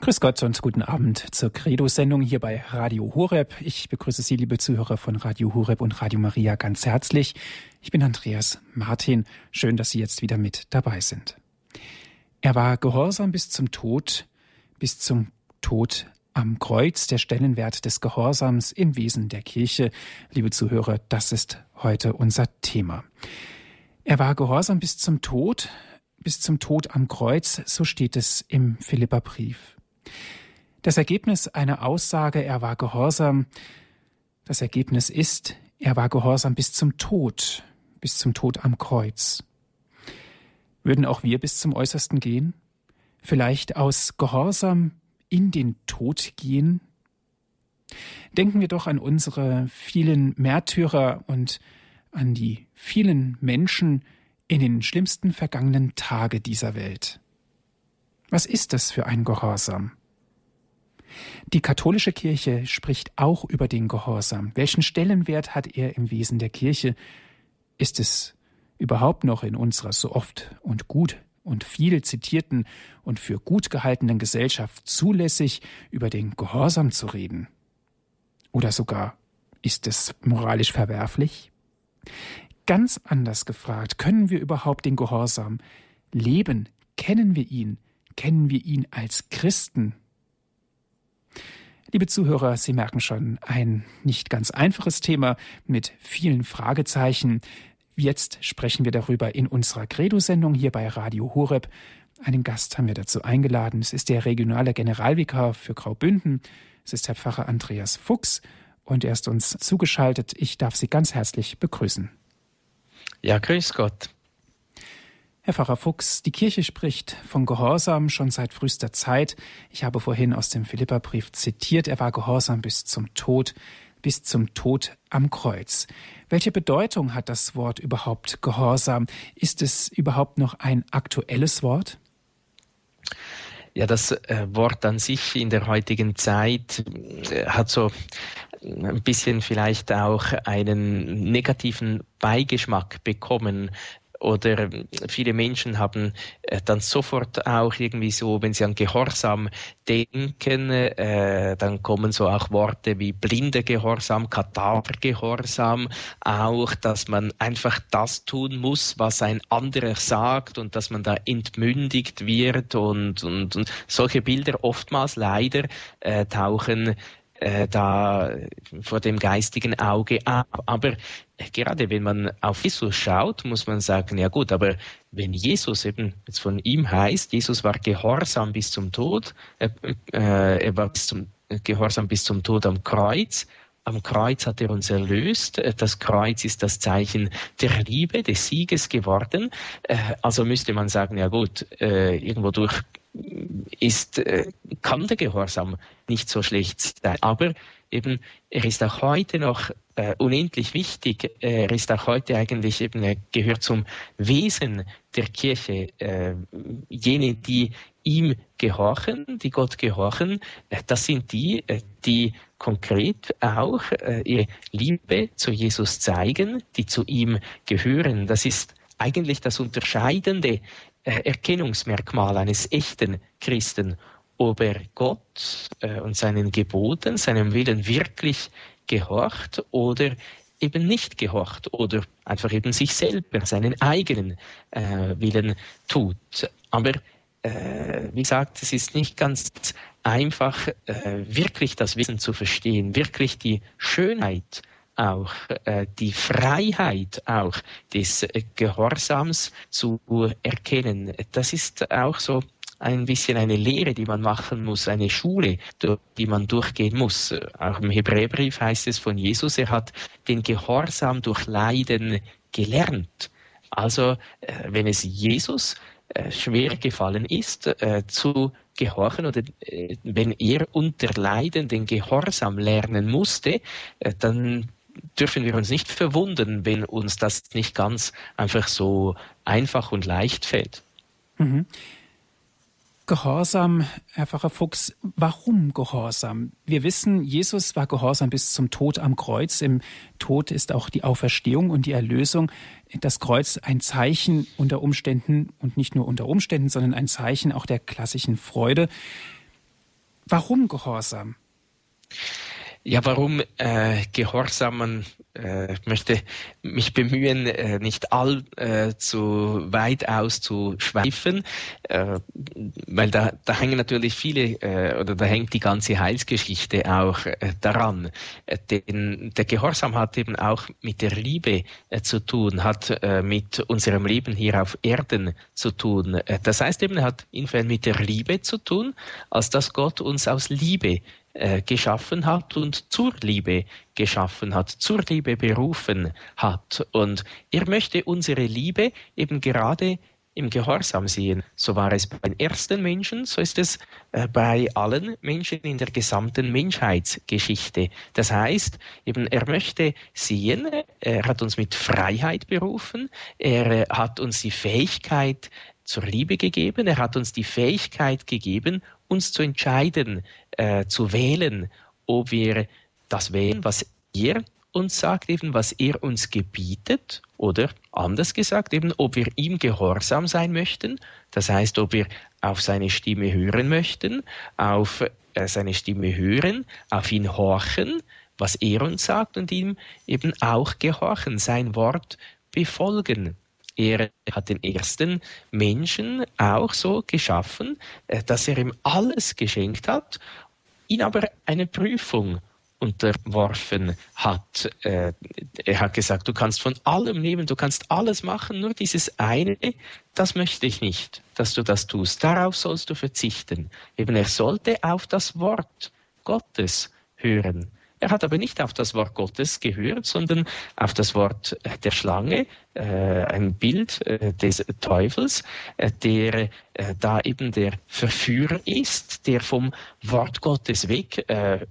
Grüß Gott und guten Abend zur Credo-Sendung hier bei Radio Horeb. Ich begrüße Sie, liebe Zuhörer von Radio Horeb und Radio Maria, ganz herzlich. Ich bin Andreas Martin. Schön, dass Sie jetzt wieder mit dabei sind. Er war gehorsam bis zum Tod, bis zum Tod am Kreuz, der Stellenwert des Gehorsams im Wesen der Kirche. Liebe Zuhörer, das ist heute unser Thema. Er war gehorsam bis zum Tod, bis zum Tod am Kreuz, so steht es im Philipperbrief. Das Ergebnis einer Aussage, er war gehorsam, das Ergebnis ist, er war gehorsam bis zum Tod, bis zum Tod am Kreuz. Würden auch wir bis zum Äußersten gehen? Vielleicht aus Gehorsam in den Tod gehen? Denken wir doch an unsere vielen Märtyrer und an die vielen Menschen in den schlimmsten vergangenen Tage dieser Welt. Was ist das für ein Gehorsam? Die katholische Kirche spricht auch über den Gehorsam. Welchen Stellenwert hat er im Wesen der Kirche? Ist es überhaupt noch in unserer so oft und gut und viel zitierten und für gut gehaltenen Gesellschaft zulässig, über den Gehorsam zu reden? Oder sogar ist es moralisch verwerflich? Ganz anders gefragt, können wir überhaupt den Gehorsam leben? Kennen wir ihn? Kennen wir ihn als Christen? Liebe Zuhörer, Sie merken schon, ein nicht ganz einfaches Thema mit vielen Fragezeichen. Jetzt sprechen wir darüber in unserer Credo-Sendung hier bei Radio Horeb. Einen Gast haben wir dazu eingeladen. Es ist der regionale Generalvikar für Graubünden. Es ist Herr Pfarrer Andreas Fuchs und er ist uns zugeschaltet. Ich darf Sie ganz herzlich begrüßen. Ja, grüß Gott. Herr Pfarrer Fuchs, die Kirche spricht von Gehorsam schon seit frühester Zeit. Ich habe vorhin aus dem Philipperbrief zitiert, er war gehorsam bis zum Tod, bis zum Tod am Kreuz. Welche Bedeutung hat das Wort überhaupt Gehorsam? Ist es überhaupt noch ein aktuelles Wort? Ja, das äh, Wort an sich in der heutigen Zeit äh, hat so ein bisschen vielleicht auch einen negativen Beigeschmack bekommen, oder viele Menschen haben äh, dann sofort auch irgendwie so, wenn sie an Gehorsam denken, äh, dann kommen so auch Worte wie blinde Gehorsam, Kadavergehorsam, auch, dass man einfach das tun muss, was ein anderer sagt und dass man da entmündigt wird und, und, und solche Bilder oftmals leider äh, tauchen äh, da vor dem geistigen Auge ab. Aber gerade wenn man auf Jesus schaut, muss man sagen, ja gut, aber wenn Jesus eben jetzt von ihm heißt, Jesus war gehorsam bis zum Tod, äh, äh, er war bis zum, gehorsam bis zum Tod am Kreuz, am Kreuz hat er uns erlöst. Das Kreuz ist das Zeichen der Liebe, des Sieges geworden. Äh, also müsste man sagen, ja gut, äh, irgendwo durch ist, äh, kann der Gehorsam nicht so schlecht sein. Aber eben, er ist auch heute noch äh, unendlich wichtig. Er ist auch heute eigentlich eben, er gehört zum Wesen der Kirche. Äh, jene, die ihm gehorchen, die Gott gehorchen, äh, das sind die, äh, die konkret auch äh, ihre Liebe zu Jesus zeigen, die zu ihm gehören. Das ist eigentlich das Unterscheidende äh, Erkennungsmerkmal eines echten Christen, ob er Gott äh, und seinen Geboten, seinem Willen wirklich gehorcht oder eben nicht gehorcht oder einfach eben sich selber, seinen eigenen äh, Willen tut. Aber äh, wie gesagt, es ist nicht ganz einfach, äh, wirklich das Wissen zu verstehen, wirklich die Schönheit auch äh, die Freiheit auch des Gehorsams zu erkennen. Das ist auch so ein bisschen eine Lehre, die man machen muss, eine Schule, die man durchgehen muss. Auch im Hebräerbrief heißt es von Jesus, er hat den Gehorsam durch Leiden gelernt. Also, äh, wenn es Jesus äh, schwer gefallen ist, äh, zu gehorchen oder wenn er unter Leiden den Gehorsam lernen musste, dann dürfen wir uns nicht verwundern, wenn uns das nicht ganz einfach so einfach und leicht fällt. Mhm. Gehorsam, Herr Pfarrer Fuchs, warum Gehorsam? Wir wissen, Jesus war gehorsam bis zum Tod am Kreuz. Im Tod ist auch die Auferstehung und die Erlösung. Das Kreuz ein Zeichen unter Umständen und nicht nur unter Umständen, sondern ein Zeichen auch der klassischen Freude. Warum Gehorsam? Ja, warum äh, Gehorsam? Man äh, möchte mich bemühen, äh, nicht allzu äh, weit auszuschweifen, äh, weil da, da hängen natürlich viele äh, oder da hängt die ganze Heilsgeschichte auch äh, daran. Äh, denn der Gehorsam hat eben auch mit der Liebe äh, zu tun, hat äh, mit unserem Leben hier auf Erden zu tun. Äh, das heißt eben, er hat insofern mit der Liebe zu tun, als dass Gott uns aus Liebe äh, geschaffen hat und zur Liebe geschaffen hat, zur Liebe berufen hat. Und er möchte unsere Liebe eben gerade im Gehorsam sehen. So war es bei den ersten Menschen, so ist es äh, bei allen Menschen in der gesamten Menschheitsgeschichte. Das heißt, eben er möchte sehen, er hat uns mit Freiheit berufen, er hat uns die Fähigkeit zur Liebe gegeben, er hat uns die Fähigkeit gegeben, uns zu entscheiden, äh, zu wählen, ob wir das wählen, was er uns sagt, eben was er uns gebietet, oder anders gesagt, eben ob wir ihm gehorsam sein möchten, das heißt, ob wir auf seine Stimme hören möchten, auf äh, seine Stimme hören, auf ihn horchen, was er uns sagt und ihm eben auch gehorchen, sein Wort befolgen. Er hat den ersten Menschen auch so geschaffen, äh, dass er ihm alles geschenkt hat, ihn aber eine Prüfung unterworfen hat. Äh, er hat gesagt, du kannst von allem nehmen, du kannst alles machen, nur dieses eine, das möchte ich nicht, dass du das tust. Darauf sollst du verzichten. Eben er sollte auf das Wort Gottes hören. Er hat aber nicht auf das Wort Gottes gehört, sondern auf das Wort der Schlange, äh, ein Bild äh, des Teufels, äh, der da eben der Verführer ist, der vom Wort Gottes weg, äh,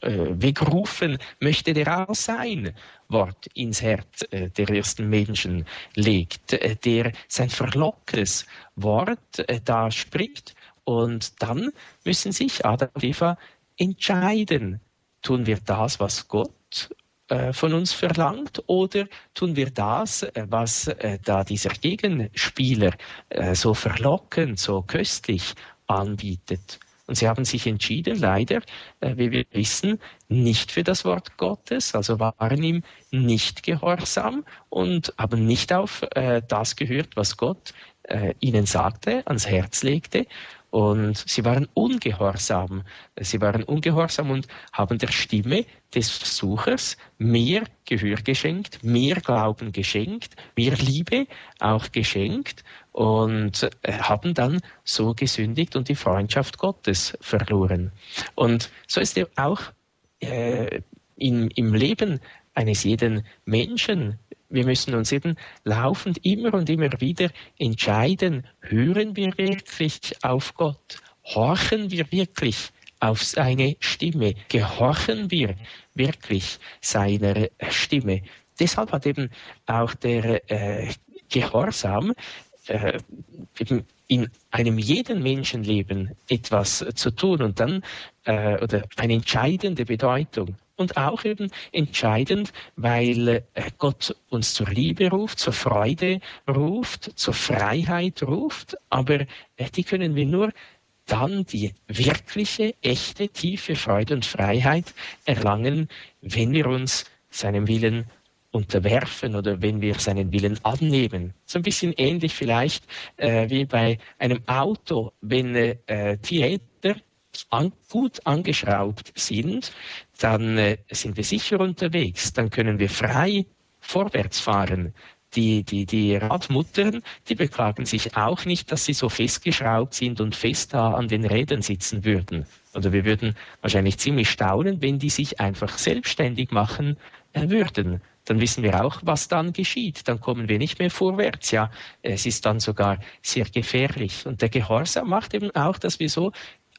wegrufen möchte, der auch sein Wort ins Herz der ersten Menschen legt, der sein verlockendes Wort da spricht. Und dann müssen sich Adam und Eva entscheiden, tun wir das, was Gott äh, von uns verlangt oder tun wir das, äh, was äh, da dieser Gegenspieler so verlockend, so köstlich anbietet. Und sie haben sich entschieden, leider, wie wir wissen, nicht für das Wort Gottes, also waren ihm nicht gehorsam und haben nicht auf das gehört, was Gott ihnen sagte, ans Herz legte. Und sie waren ungehorsam. Sie waren ungehorsam und haben der Stimme des Versuchers mehr Gehör geschenkt, mehr Glauben geschenkt, mehr Liebe auch geschenkt und äh, haben dann so gesündigt und die Freundschaft Gottes verloren. Und so ist auch äh, in, im Leben eines jeden Menschen wir müssen uns eben laufend immer und immer wieder entscheiden, hören wir wirklich auf Gott? Horchen wir wirklich auf seine Stimme? Gehorchen wir wirklich seiner Stimme? Deshalb hat eben auch der äh, Gehorsam äh, eben in einem jeden Menschenleben etwas zu tun und dann äh, oder eine entscheidende Bedeutung und auch eben entscheidend, weil äh, Gott uns zur Liebe ruft, zur Freude ruft, zur Freiheit ruft, aber äh, die können wir nur dann die wirkliche, echte, tiefe Freude und Freiheit erlangen, wenn wir uns seinem Willen unterwerfen oder wenn wir seinen Willen annehmen. So ein bisschen ähnlich vielleicht äh, wie bei einem Auto, wenn äh, die Räder an, gut angeschraubt sind, dann äh, sind wir sicher unterwegs, dann können wir frei vorwärts fahren. Die, die, die Radmuttern, die beklagen sich auch nicht, dass sie so festgeschraubt sind und fest da an den Rädern sitzen würden. Oder wir würden wahrscheinlich ziemlich staunen, wenn die sich einfach selbstständig machen äh, würden. Dann wissen wir auch, was dann geschieht. Dann kommen wir nicht mehr vorwärts. Ja, es ist dann sogar sehr gefährlich. Und der Gehorsam macht eben auch, dass wir so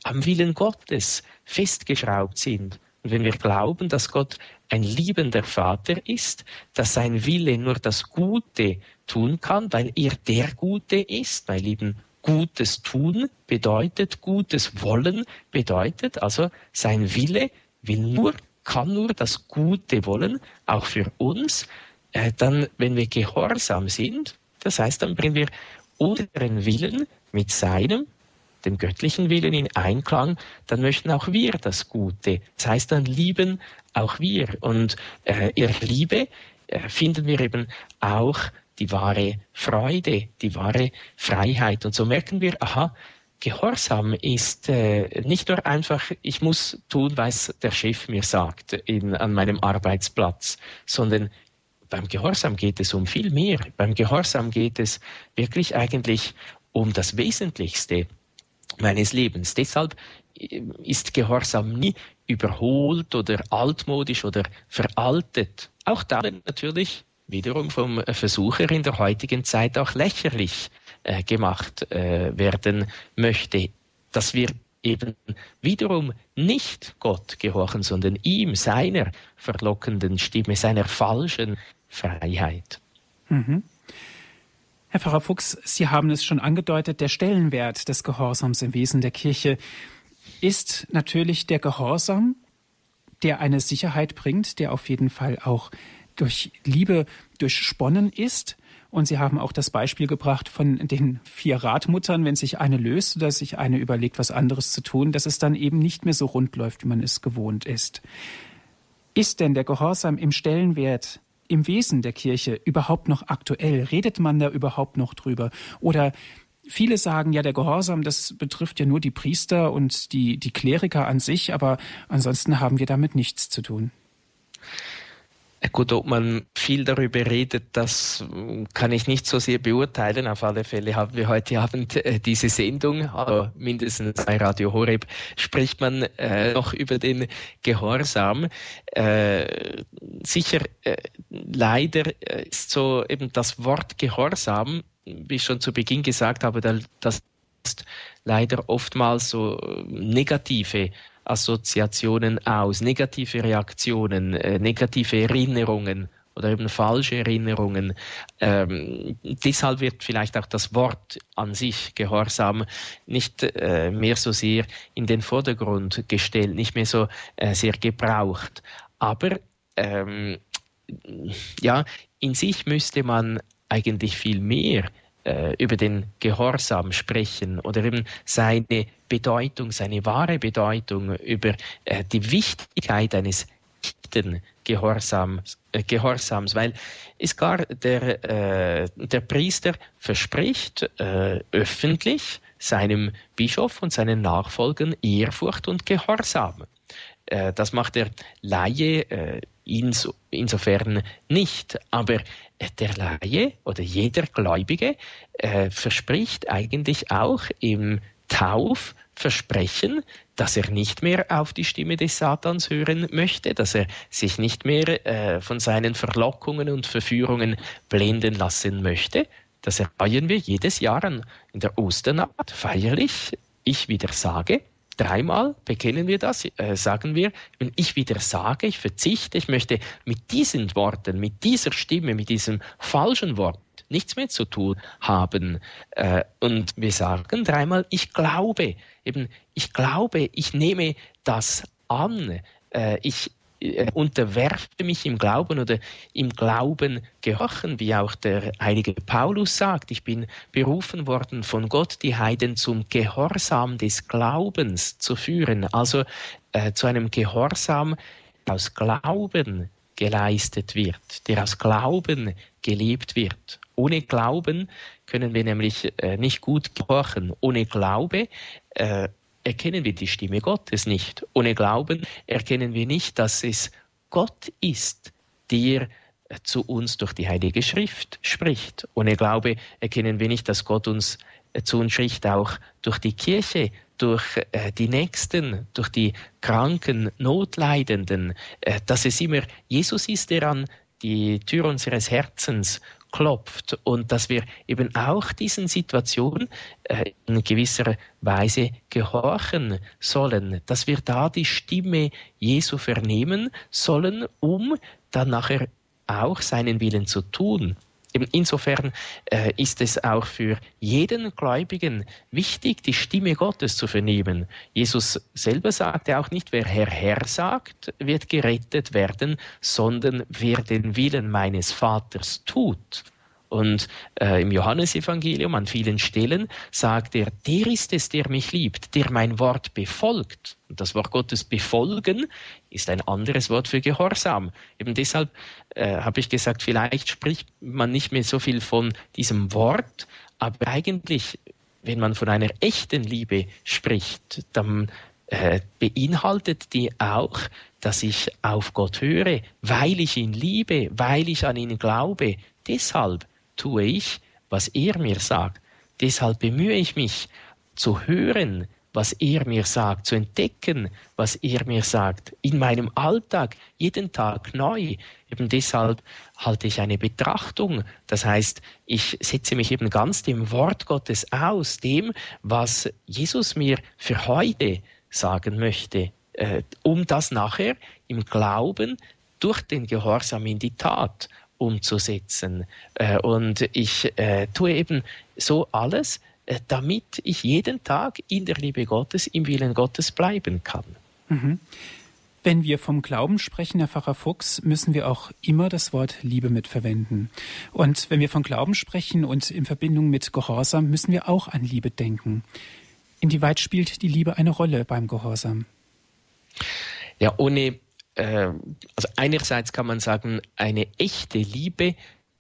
am Willen Gottes festgeschraubt sind. Und wenn wir glauben, dass Gott ein liebender Vater ist, dass sein Wille nur das Gute tun kann, weil er der Gute ist, weil eben Gutes tun bedeutet, Gutes wollen bedeutet, also sein Wille will nur, kann nur das Gute wollen, auch für uns, äh, dann, wenn wir gehorsam sind, das heißt, dann bringen wir unseren Willen mit seinem dem göttlichen Willen in Einklang, dann möchten auch wir das Gute. Das heißt, dann lieben auch wir. Und äh, in Liebe äh, finden wir eben auch die wahre Freude, die wahre Freiheit. Und so merken wir, aha, Gehorsam ist äh, nicht nur einfach, ich muss tun, was der Chef mir sagt in, an meinem Arbeitsplatz, sondern beim Gehorsam geht es um viel mehr. Beim Gehorsam geht es wirklich eigentlich um das Wesentlichste meines Lebens. Deshalb äh, ist Gehorsam nie überholt oder altmodisch oder veraltet. Auch da natürlich wiederum vom Versucher in der heutigen Zeit auch lächerlich äh, gemacht äh, werden möchte, dass wir eben wiederum nicht Gott gehorchen, sondern ihm, seiner verlockenden Stimme, seiner falschen Freiheit. Mhm. Herr Pfarrer Fuchs, Sie haben es schon angedeutet, der Stellenwert des Gehorsams im Wesen der Kirche ist natürlich der Gehorsam, der eine Sicherheit bringt, der auf jeden Fall auch durch Liebe durchsponnen ist. Und Sie haben auch das Beispiel gebracht von den vier Radmuttern, wenn sich eine löst oder sich eine überlegt, was anderes zu tun, dass es dann eben nicht mehr so rund läuft, wie man es gewohnt ist. Ist denn der Gehorsam im Stellenwert, im Wesen der Kirche überhaupt noch aktuell? Redet man da überhaupt noch drüber? Oder Viele sagen ja, der Gehorsam, das betrifft ja nur die Priester und die, die Kleriker an sich, aber ansonsten haben wir damit nichts zu tun. Gut, ob man viel darüber redet, das kann ich nicht so sehr beurteilen. Auf alle Fälle haben wir heute Abend äh, diese Sendung, aber mindestens bei Radio Horeb spricht man äh, noch über den Gehorsam. Äh, sicher, äh, leider äh, ist so eben das Wort Gehorsam, wie ich schon zu Beginn gesagt habe, das ist leider oftmals so negative Assoziationen aus, negative Reaktionen, äh, negative Erinnerungen oder eben falsche Erinnerungen. Ähm, deshalb wird vielleicht auch das Wort an sich Gehorsam nicht äh, mehr so sehr in den Vordergrund gestellt, nicht mehr so äh, sehr gebraucht. Aber ähm, ja, in sich müsste man eigentlich viel mehr über den Gehorsam sprechen oder eben seine Bedeutung, seine wahre Bedeutung, über äh, die Wichtigkeit eines echten Gehorsams, äh, Gehorsams, weil es gar der, äh, der Priester verspricht äh, öffentlich seinem Bischof und seinen Nachfolgern Ehrfurcht und Gehorsam. Äh, das macht der Laie äh, inso, insofern nicht. Aber der Laie oder jeder Gläubige äh, verspricht eigentlich auch im Taufversprechen, dass er nicht mehr auf die Stimme des Satans hören möchte, dass er sich nicht mehr äh, von seinen Verlockungen und Verführungen blenden lassen möchte. Das feiern wir jedes Jahr in der Osternacht feierlich. Ich wieder sage, Dreimal bekennen wir das, äh, sagen wir, wenn ich wieder sage, ich verzichte, ich möchte mit diesen Worten, mit dieser Stimme, mit diesem falschen Wort nichts mehr zu tun haben. Äh, und wir sagen dreimal, ich glaube, eben, ich glaube, ich nehme das an, äh, ich unterwerfe mich im Glauben oder im Glauben gehorchen, wie auch der heilige Paulus sagt. Ich bin berufen worden von Gott, die Heiden zum Gehorsam des Glaubens zu führen, also äh, zu einem Gehorsam aus Glauben geleistet wird, der aus Glauben gelebt wird. Ohne Glauben können wir nämlich äh, nicht gut gehorchen. Ohne Glaube äh, erkennen wir die Stimme Gottes nicht. Ohne Glauben erkennen wir nicht, dass es Gott ist, der zu uns durch die Heilige Schrift spricht. Ohne Glaube erkennen wir nicht, dass Gott uns zu uns spricht, auch durch die Kirche, durch äh, die Nächsten, durch die Kranken, Notleidenden, äh, dass es immer Jesus ist, der an die Tür unseres Herzens klopft und dass wir eben auch diesen Situationen äh, in gewisser Weise gehorchen sollen, dass wir da die Stimme Jesu vernehmen sollen, um dann nachher auch seinen Willen zu tun. Insofern äh, ist es auch für jeden Gläubigen wichtig, die Stimme Gottes zu vernehmen. Jesus selber sagte auch nicht, wer Herr, Herr sagt, wird gerettet werden, sondern wer den Willen meines Vaters tut. Und äh, im Johannesevangelium an vielen Stellen sagt er, der ist es, der mich liebt, der mein Wort befolgt. Und das Wort Gottes befolgen ist ein anderes Wort für Gehorsam. Eben deshalb äh, habe ich gesagt, vielleicht spricht man nicht mehr so viel von diesem Wort, aber eigentlich, wenn man von einer echten Liebe spricht, dann äh, beinhaltet die auch, dass ich auf Gott höre, weil ich ihn liebe, weil ich an ihn glaube. Deshalb tue ich, was er mir sagt. Deshalb bemühe ich mich zu hören, was er mir sagt, zu entdecken, was er mir sagt, in meinem Alltag, jeden Tag neu. Eben deshalb halte ich eine Betrachtung. Das heißt, ich setze mich eben ganz dem Wort Gottes aus, dem, was Jesus mir für heute sagen möchte, äh, um das nachher im Glauben durch den Gehorsam in die Tat umzusetzen. Äh, und ich äh, tue eben so alles, äh, damit ich jeden Tag in der Liebe Gottes, im Willen Gottes bleiben kann. Mhm. Wenn wir vom Glauben sprechen, Herr Pfarrer Fuchs, müssen wir auch immer das Wort Liebe mitverwenden. Und wenn wir von Glauben sprechen und in Verbindung mit Gehorsam, müssen wir auch an Liebe denken. Inwieweit spielt die Liebe eine Rolle beim Gehorsam? Ja, ohne also einerseits kann man sagen, eine echte Liebe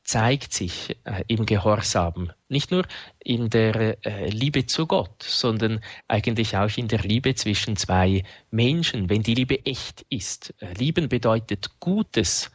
zeigt sich äh, im Gehorsam, nicht nur in der äh, Liebe zu Gott, sondern eigentlich auch in der Liebe zwischen zwei Menschen, wenn die Liebe echt ist. Äh, lieben bedeutet Gutes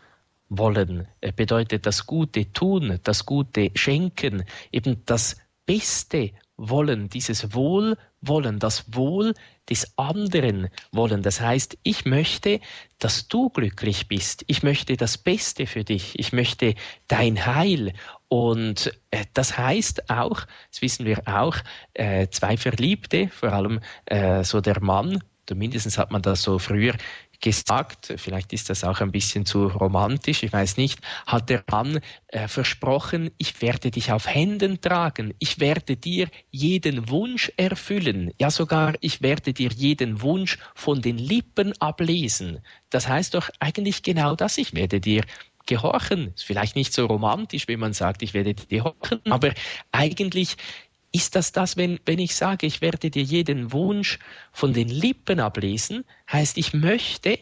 wollen, bedeutet das Gute tun, das Gute schenken, eben das Beste wollen, dieses Wohlwollen, das Wohl des anderen wollen. Das heißt, ich möchte, dass du glücklich bist. Ich möchte das Beste für dich. Ich möchte dein Heil. Und äh, das heißt auch, das wissen wir auch, äh, zwei Verliebte, vor allem äh, so der Mann, zumindest hat man das so früher gesagt, vielleicht ist das auch ein bisschen zu romantisch, ich weiß nicht, hat der Mann äh, versprochen, ich werde dich auf Händen tragen, ich werde dir jeden Wunsch erfüllen, ja sogar ich werde dir jeden Wunsch von den Lippen ablesen. Das heißt doch eigentlich genau das, ich werde dir gehorchen. Ist vielleicht nicht so romantisch, wenn man sagt, ich werde dir gehorchen, aber eigentlich ist das das, wenn, wenn ich sage, ich werde dir jeden Wunsch von den Lippen ablesen, heißt, ich möchte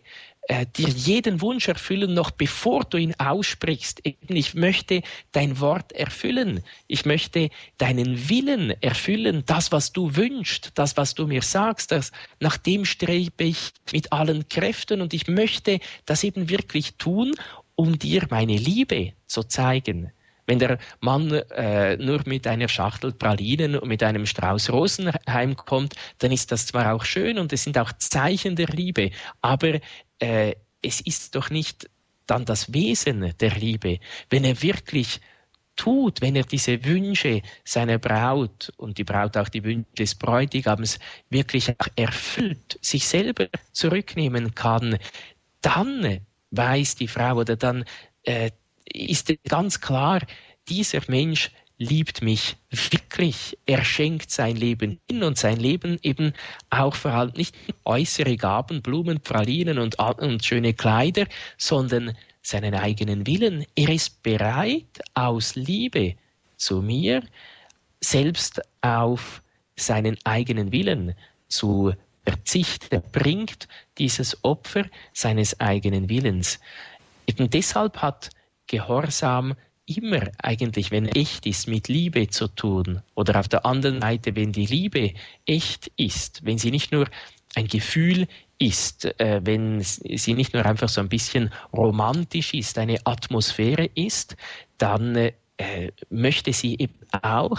äh, dir jeden Wunsch erfüllen, noch bevor du ihn aussprichst. Ich möchte dein Wort erfüllen. Ich möchte deinen Willen erfüllen, das, was du wünschst, das, was du mir sagst, das, nach dem strebe ich mit allen Kräften und ich möchte das eben wirklich tun, um dir meine Liebe zu zeigen. Wenn der Mann äh, nur mit einer Schachtel Pralinen und mit einem Strauß Rosen heimkommt, dann ist das zwar auch schön und es sind auch Zeichen der Liebe, aber äh, es ist doch nicht dann das Wesen der Liebe, wenn er wirklich tut, wenn er diese Wünsche seiner Braut und die Braut auch die Wünsche des Bräutigams wirklich auch erfüllt, sich selber zurücknehmen kann, dann weiß die Frau oder dann äh, ist ganz klar, dieser Mensch liebt mich wirklich. Er schenkt sein Leben hin und sein Leben eben auch vor allem nicht äußere Gaben, Blumen, Pralinen und, und schöne Kleider, sondern seinen eigenen Willen. Er ist bereit, aus Liebe zu mir selbst auf seinen eigenen Willen zu verzichten. Er bringt dieses Opfer seines eigenen Willens. Eben deshalb hat Gehorsam immer eigentlich, wenn echt ist, mit Liebe zu tun. Oder auf der anderen Seite, wenn die Liebe echt ist, wenn sie nicht nur ein Gefühl ist, äh, wenn sie nicht nur einfach so ein bisschen romantisch ist, eine Atmosphäre ist, dann äh, möchte sie eben auch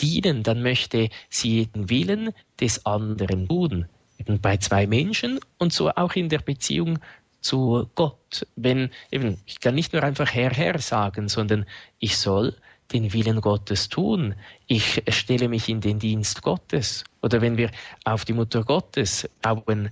dienen, dann möchte sie den Willen des anderen tun. Eben bei zwei Menschen und so auch in der Beziehung zu Gott. Wenn eben, ich kann nicht nur einfach Herr, Herr sagen, sondern ich soll den Willen Gottes tun. Ich stelle mich in den Dienst Gottes. Oder wenn wir auf die Mutter Gottes schauen,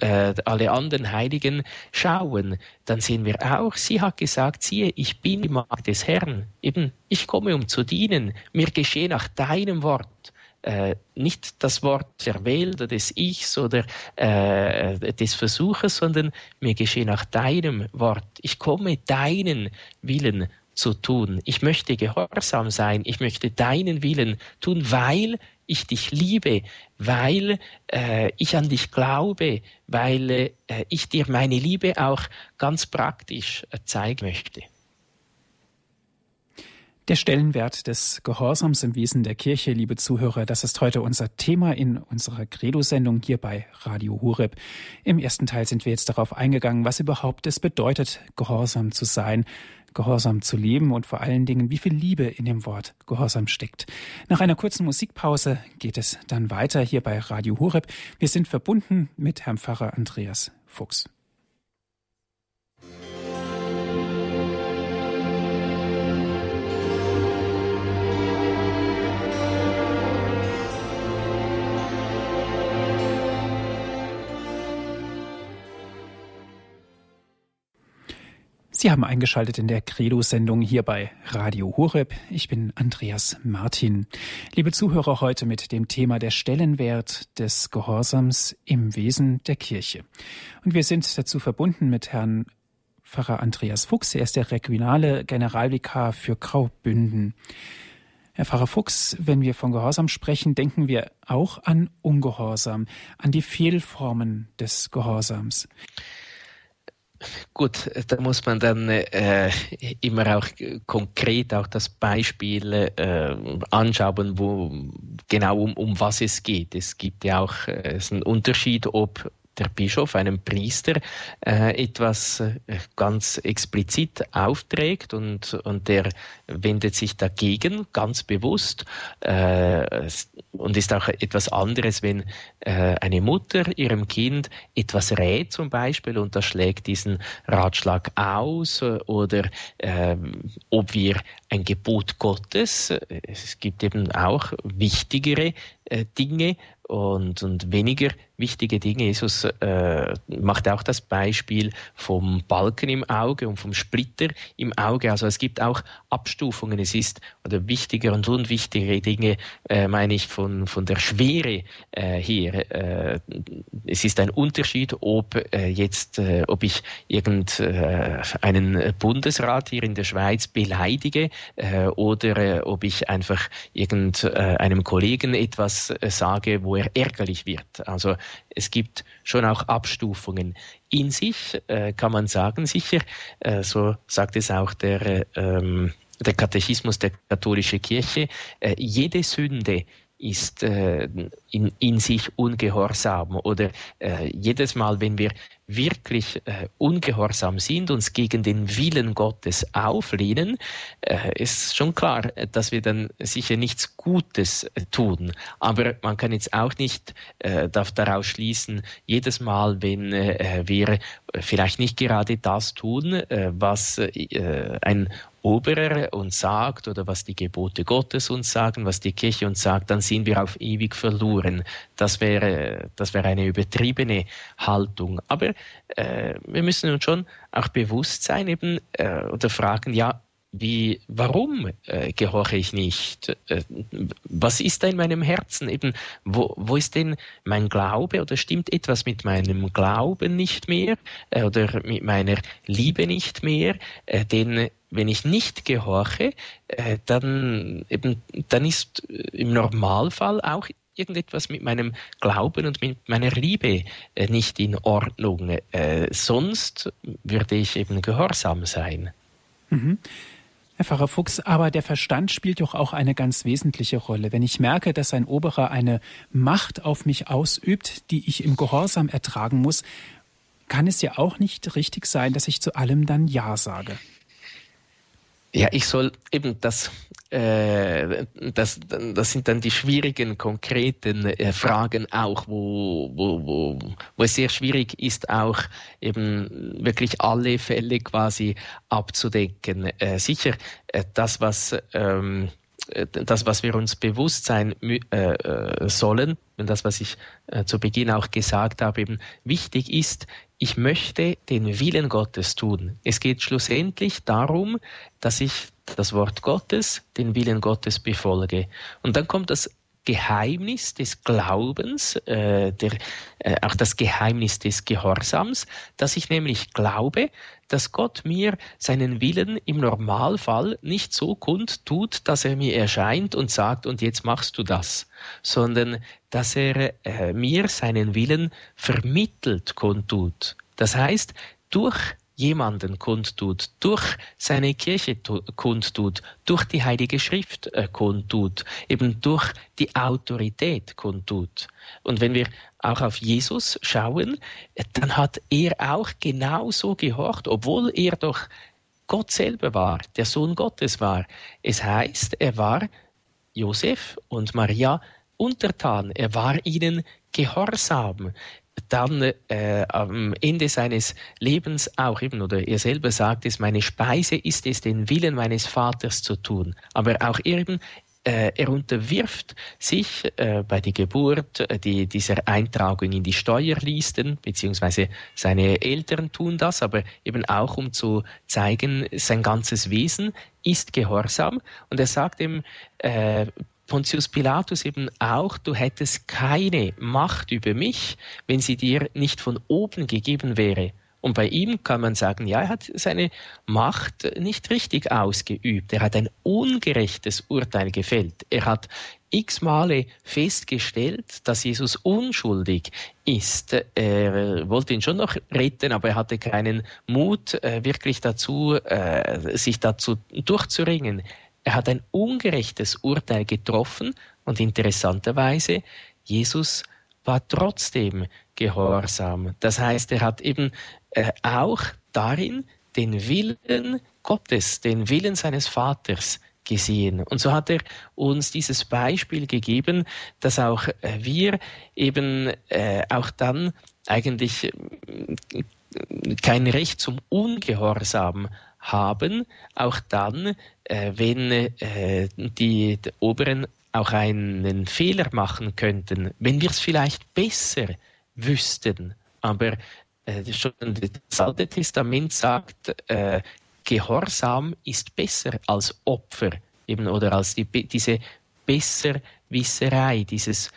äh, alle anderen Heiligen schauen, dann sehen wir auch, sie hat gesagt, siehe, ich bin die Magd des Herrn. Eben, ich komme, um zu dienen. Mir geschehe nach deinem Wort äh, nicht das Wort der Welt oder des Ichs oder äh, des Versuches, sondern mir geschehe nach deinem Wort. Ich komme deinen Willen zu tun. Ich möchte gehorsam sein. Ich möchte deinen Willen tun, weil ich dich liebe, weil äh, ich an dich glaube, weil äh, ich dir meine Liebe auch ganz praktisch äh, zeigen möchte. Der Stellenwert des Gehorsams im Wesen der Kirche, liebe Zuhörer, das ist heute unser Thema in unserer Credo-Sendung hier bei Radio Hureb. Im ersten Teil sind wir jetzt darauf eingegangen, was überhaupt es bedeutet, gehorsam zu sein, gehorsam zu leben und vor allen Dingen, wie viel Liebe in dem Wort Gehorsam steckt. Nach einer kurzen Musikpause geht es dann weiter hier bei Radio Hureb. Wir sind verbunden mit Herrn Pfarrer Andreas Fuchs. Sie haben eingeschaltet in der Credo-Sendung hier bei Radio Horeb. Ich bin Andreas Martin. Liebe Zuhörer, heute mit dem Thema der Stellenwert des Gehorsams im Wesen der Kirche. Und wir sind dazu verbunden mit Herrn Pfarrer Andreas Fuchs. Er ist der regionale Generalvikar für Graubünden. Herr Pfarrer Fuchs, wenn wir von Gehorsam sprechen, denken wir auch an Ungehorsam, an die Fehlformen des Gehorsams. Gut, da muss man dann äh, immer auch konkret auch das Beispiel äh, anschauen, wo genau um, um was es geht. Es gibt ja auch äh, es ist ein Unterschied, ob der Bischof einem Priester äh, etwas äh, ganz explizit aufträgt und, und der wendet sich dagegen ganz bewusst äh, und ist auch etwas anderes, wenn äh, eine Mutter ihrem Kind etwas rät zum Beispiel und das schlägt diesen Ratschlag aus oder äh, ob wir ein Gebot Gottes, äh, es gibt eben auch wichtigere äh, Dinge und, und weniger wichtige Dinge. Jesus äh, macht auch das Beispiel vom Balken im Auge und vom Splitter im Auge. Also es gibt auch Abstufungen. Es ist oder wichtiger und unwichtige Dinge, äh, meine ich, von, von der Schwere äh, her. Äh, es ist ein Unterschied, ob äh, jetzt, äh, ob ich irgendeinen Bundesrat hier in der Schweiz beleidige oder ob ich einfach irgendeinem Kollegen etwas sage, wo er ärgerlich wird. Also es gibt schon auch Abstufungen. In sich äh, kann man sagen, sicher, äh, so sagt es auch der, äh, ähm, der Katechismus der katholischen Kirche, äh, jede Sünde ist äh, in, in sich ungehorsam oder äh, jedes Mal, wenn wir wirklich äh, ungehorsam sind, uns gegen den Willen Gottes auflehnen, äh, ist schon klar, dass wir dann sicher nichts Gutes äh, tun. Aber man kann jetzt auch nicht äh, daraus schließen, jedes Mal, wenn wir vielleicht nicht gerade das tun, was ein Oberer uns sagt oder was die Gebote Gottes uns sagen, was die Kirche uns sagt, dann sind wir auf ewig verloren. Das wäre, das wäre eine übertriebene Haltung. Aber äh, wir müssen uns schon auch bewusst sein eben äh, oder fragen, ja, wie, warum äh, gehorche ich nicht? Äh, was ist da in meinem Herzen? Eben, wo, wo ist denn mein Glaube oder stimmt etwas mit meinem Glauben nicht mehr äh, oder mit meiner Liebe nicht mehr? Äh, denn wenn ich nicht gehorche, äh, dann eben, dann ist äh, im Normalfall auch irgendetwas mit meinem Glauben und mit meiner Liebe nicht in Ordnung. Sonst würde ich eben gehorsam sein. Mhm. Herr Pfarrer Fuchs, aber der Verstand spielt doch auch eine ganz wesentliche Rolle. Wenn ich merke, dass ein Oberer eine Macht auf mich ausübt, die ich im Gehorsam ertragen muss, kann es ja auch nicht richtig sein, dass ich zu allem dann Ja sage. Ja, ich soll eben das, äh, das, das sind dann die schwierigen, konkreten äh, Fragen auch, wo, wo, wo, wo es sehr schwierig ist, auch eben wirklich alle Fälle quasi abzudecken. Äh, sicher, äh, das, was ähm, äh, das, was wir uns bewusst sein äh, sollen, und das, was ich äh, zu Beginn auch gesagt habe, eben wichtig ist, ich möchte den Willen Gottes tun. Es geht schlussendlich darum, dass ich das Wort Gottes, den Willen Gottes befolge. Und dann kommt das Geheimnis des Glaubens, äh, der, äh, auch das Geheimnis des Gehorsams, dass ich nämlich glaube, dass Gott mir seinen Willen im Normalfall nicht so kundtut, dass er mir erscheint und sagt, und jetzt machst du das, sondern dass er äh, mir seinen Willen vermittelt kundtut. Das heißt, durch jemanden kundtut, durch seine Kirche kundtut, durch die Heilige Schrift äh, kundtut, eben durch die Autorität kundtut. Und wenn wir auch auf Jesus schauen, dann hat er auch genauso gehorcht, obwohl er doch Gott selber war, der Sohn Gottes war. Es heißt, er war Josef und Maria untertan, er war ihnen gehorsam dann äh, am Ende seines Lebens auch eben, oder er selber sagt es, meine Speise ist es, den Willen meines Vaters zu tun. Aber auch eben, äh, er unterwirft sich äh, bei der Geburt äh, die, dieser Eintragung in die Steuerlisten, beziehungsweise seine Eltern tun das, aber eben auch um zu zeigen, sein ganzes Wesen ist gehorsam. Und er sagt ihm, äh, Pontius Pilatus eben auch, du hättest keine Macht über mich, wenn sie dir nicht von oben gegeben wäre. Und bei ihm kann man sagen, ja, er hat seine Macht nicht richtig ausgeübt. Er hat ein ungerechtes Urteil gefällt. Er hat x Male festgestellt, dass Jesus unschuldig ist. Er wollte ihn schon noch retten, aber er hatte keinen Mut, äh, wirklich dazu, äh, sich dazu durchzuringen. Er hat ein ungerechtes Urteil getroffen und interessanterweise, Jesus war trotzdem gehorsam. Das heißt, er hat eben äh, auch darin den Willen Gottes, den Willen seines Vaters gesehen. Und so hat er uns dieses Beispiel gegeben, dass auch äh, wir eben äh, auch dann eigentlich äh, kein Recht zum Ungehorsam haben, auch dann, wenn äh, die, Oberen auch einen Fehler machen könnten, wenn wir es vielleicht besser wüssten. Aber äh, schon das Alte Testament sagt, äh, Gehorsam ist besser als Opfer eben oder als die, diese Besserwisserei, dieses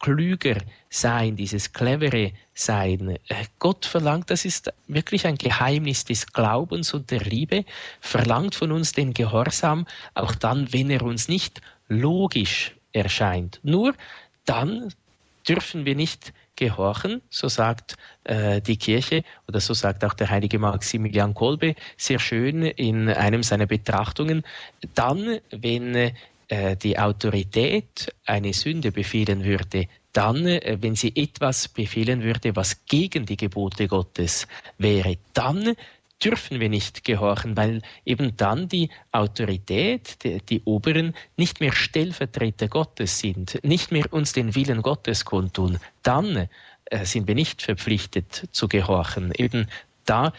klüger sein, dieses clevere Sein. Äh, Gott verlangt, das ist wirklich ein Geheimnis des Glaubens und der Liebe, verlangt von uns den Gehorsam, auch dann, wenn er uns nicht logisch erscheint. Nur dann dürfen wir nicht gehorchen, so sagt äh, die Kirche oder so sagt auch der heilige Maximilian Kolbe sehr schön in einem seiner Betrachtungen, dann, wenn äh, die Autorität eine Sünde befehlen würde, dann, äh, wenn sie etwas befehlen würde, was gegen die Gebote Gottes wäre, dann dürfen wir nicht gehorchen, weil eben dann die Autorität, die, die, Oberen, nicht mehr Stellvertreter Gottes sind, nicht mehr uns den Willen Gottes kundtun. Dann äh, sind wir nicht verpflichtet zu gehorchen. Eben da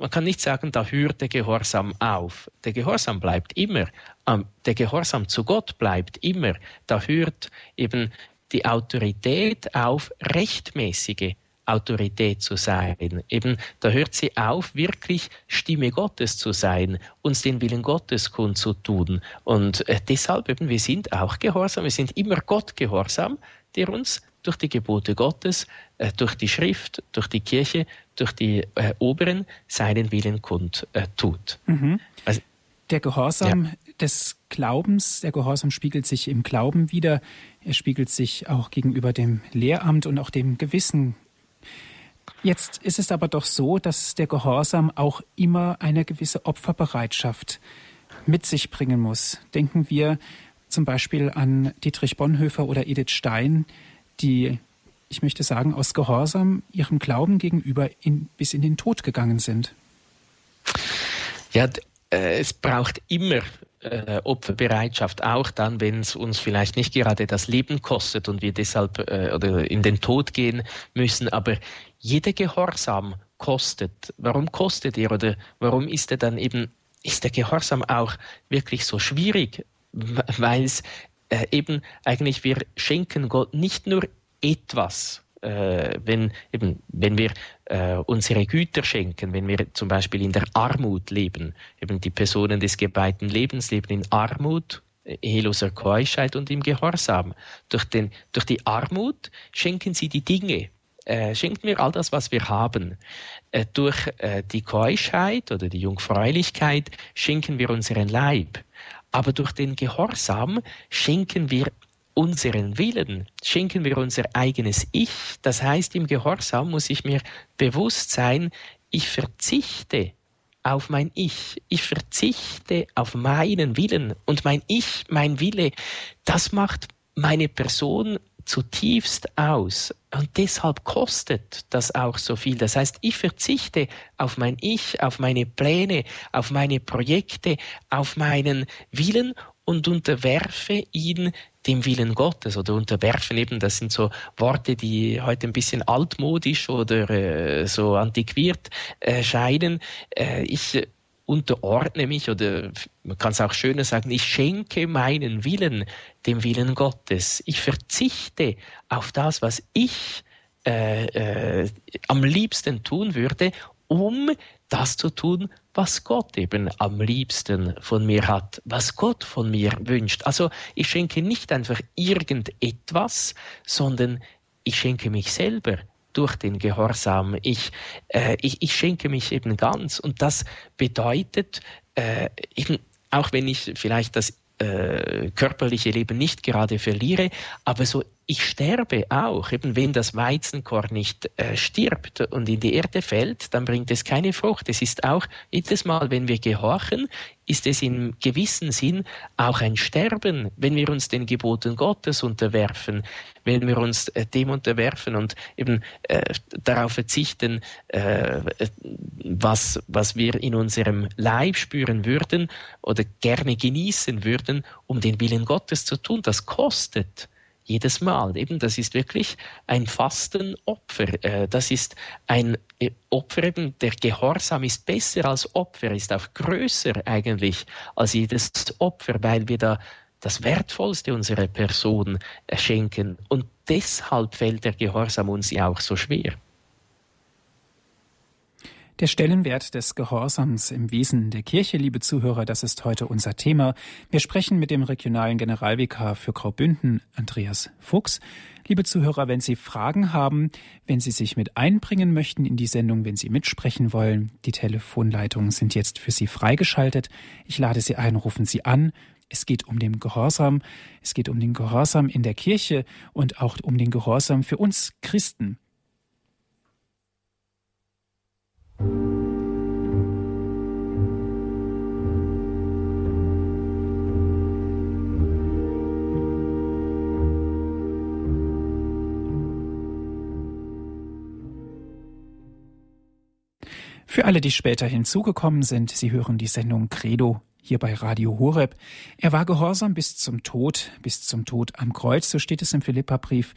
man kann nicht sagen, da hört der Gehorsam auf. Der Gehorsam bleibt immer. Der Gehorsam zu Gott bleibt immer. Da hört eben die Autorität auf, rechtmäßige Autorität zu sein. Eben, da hört sie auf, wirklich Stimme Gottes zu sein, uns den Willen Gottes kundzutun. Und äh, deshalb eben, wir sind auch gehorsam, wir sind immer Gott gehorsam, der uns durch die Gebote Gottes, äh, durch die Schrift, durch die Kirche, durch die äh, Oberen seinen Willen kund äh, tut. Mhm. Also, der Gehorsam ja. Des Glaubens, der Gehorsam spiegelt sich im Glauben wieder, er spiegelt sich auch gegenüber dem Lehramt und auch dem Gewissen. Jetzt ist es aber doch so, dass der Gehorsam auch immer eine gewisse Opferbereitschaft mit sich bringen muss. Denken wir zum Beispiel an Dietrich Bonhoeffer oder Edith Stein, die, ich möchte sagen, aus Gehorsam ihrem Glauben gegenüber in, bis in den Tod gegangen sind. Ja, äh, es braucht immer äh, Opferbereitschaft, auch dann, wenn es uns vielleicht nicht gerade das Leben kostet und wir deshalb äh, oder in den Tod gehen müssen. Aber jeder Gehorsam kostet. Warum kostet er oder warum ist er dann eben, ist der Gehorsam auch wirklich so schwierig? Weil es äh, eben eigentlich wir schenken Gott nicht nur etwas, äh, wenn, eben, wenn wir äh, unsere Güter schenken, wenn wir zum Beispiel in der Armut leben, eben die Personen des gebeiten Lebens leben in Armut, eheloser Keuschheit und im Gehorsam. Durch, den, durch die Armut schenken sie die Dinge, äh, schenken wir all das, was wir haben. Äh, durch äh, die Keuschheit oder die Jungfräulichkeit schenken wir unseren Leib. Aber durch den Gehorsam schenken wir unseren Willen, schenken wir unser eigenes Ich. Das heißt, im Gehorsam muss ich mir bewusst sein, ich verzichte auf mein Ich. Ich verzichte auf meinen Willen. Und mein Ich, mein Wille, das macht meine Person zutiefst aus. Und deshalb kostet das auch so viel. Das heißt, ich verzichte auf mein Ich, auf meine Pläne, auf meine Projekte, auf meinen Willen und unterwerfe ihn dem Willen Gottes oder unterwerfen eben, das sind so Worte, die heute ein bisschen altmodisch oder äh, so antiquiert erscheinen. Äh, ich unterordne mich oder man kann es auch schöner sagen, ich schenke meinen Willen dem Willen Gottes. Ich verzichte auf das, was ich äh, äh, am liebsten tun würde, um das zu tun, was Gott eben am liebsten von mir hat, was Gott von mir wünscht. Also ich schenke nicht einfach irgendetwas, sondern ich schenke mich selber durch den Gehorsam. Ich, äh, ich, ich schenke mich eben ganz. Und das bedeutet, äh, eben, auch wenn ich vielleicht das äh, körperliche Leben nicht gerade verliere, aber so ich sterbe auch. Eben wenn das Weizenkorn nicht äh, stirbt und in die Erde fällt, dann bringt es keine Frucht. Es ist auch jedes Mal, wenn wir gehorchen, ist es im gewissen Sinn auch ein Sterben, wenn wir uns den Geboten Gottes unterwerfen, wenn wir uns äh, dem unterwerfen und eben äh, darauf verzichten, äh, was, was wir in unserem Leib spüren würden oder gerne genießen würden, um den Willen Gottes zu tun. Das kostet jedes Mal. Eben, das ist wirklich ein Fastenopfer. Äh, das ist ein äh, Opfer, eben, der Gehorsam ist besser als Opfer, ist auch größer eigentlich als jedes Opfer, weil wir da das Wertvollste unserer Person schenken. Und deshalb fällt der Gehorsam uns ja auch so schwer. Der Stellenwert des Gehorsams im Wesen der Kirche, liebe Zuhörer, das ist heute unser Thema. Wir sprechen mit dem regionalen Generalvikar für Graubünden, Andreas Fuchs. Liebe Zuhörer, wenn Sie Fragen haben, wenn Sie sich mit einbringen möchten in die Sendung, wenn Sie mitsprechen wollen, die Telefonleitungen sind jetzt für Sie freigeschaltet. Ich lade Sie ein, rufen Sie an. Es geht um den Gehorsam. Es geht um den Gehorsam in der Kirche und auch um den Gehorsam für uns Christen. Für alle, die später hinzugekommen sind, Sie hören die Sendung Credo hier bei Radio Horeb. Er war gehorsam bis zum Tod, bis zum Tod am Kreuz, so steht es im Philipperbrief.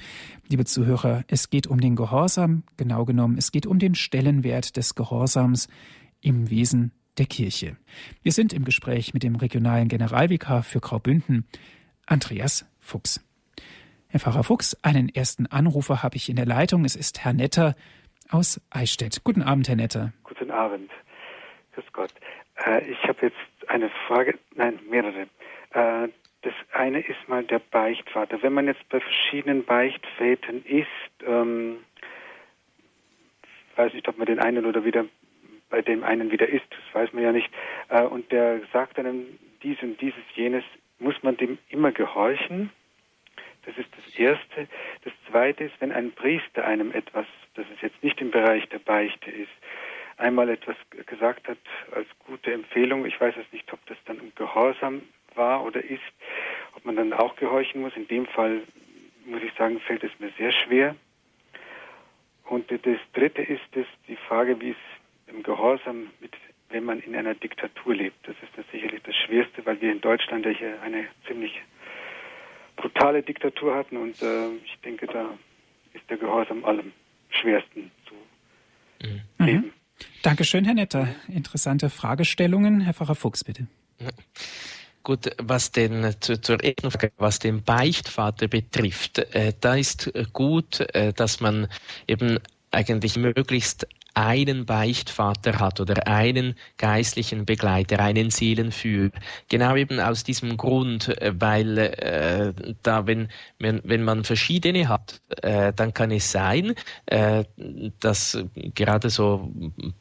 Liebe Zuhörer, es geht um den Gehorsam, genau genommen, es geht um den Stellenwert des Gehorsams im Wesen der Kirche. Wir sind im Gespräch mit dem regionalen Generalvikar für Graubünden, Andreas Fuchs. Herr Pfarrer Fuchs, einen ersten Anrufer habe ich in der Leitung. Es ist Herr Netter aus Eichstätt. Guten Abend, Herr Netter. Guten Abend. Grüß Gott. Äh, ich habe jetzt eine Frage, nein, mehrere. Äh, das eine ist mal der Beichtvater. Wenn man jetzt bei verschiedenen Beichtvätern ist, ähm, weiß nicht, ob man den einen oder wieder bei dem einen wieder ist, das weiß man ja nicht, äh, und der sagt einem dies und dieses, jenes, muss man dem immer gehorchen? Das ist das Erste. Das Zweite ist, wenn ein Priester einem etwas, das es jetzt nicht im Bereich der Beichte ist, einmal etwas gesagt hat als gute Empfehlung. Ich weiß jetzt nicht, ob das dann Gehorsam war oder ist, ob man dann auch gehorchen muss. In dem Fall, muss ich sagen, fällt es mir sehr schwer. Und das Dritte ist es, die Frage, wie es im Gehorsam mit, wenn man in einer Diktatur lebt. Das ist das sicherlich das Schwerste, weil wir in Deutschland ja hier eine ziemlich brutale Diktatur hatten und äh, ich denke, da ist der Gehorsam allem schwersten zu mhm. leben. Dankeschön, Herr Netter. Interessante Fragestellungen. Herr Pfarrer Fuchs, bitte. Gut, was den zu, zur Frage, was den Beichtvater betrifft, äh, da ist gut, äh, dass man eben eigentlich möglichst einen Beichtvater hat oder einen geistlichen Begleiter, einen Seelenführer. Genau eben aus diesem Grund, äh, weil äh, da, wenn, wenn, wenn man verschiedene hat, äh, dann kann es sein, äh, dass gerade so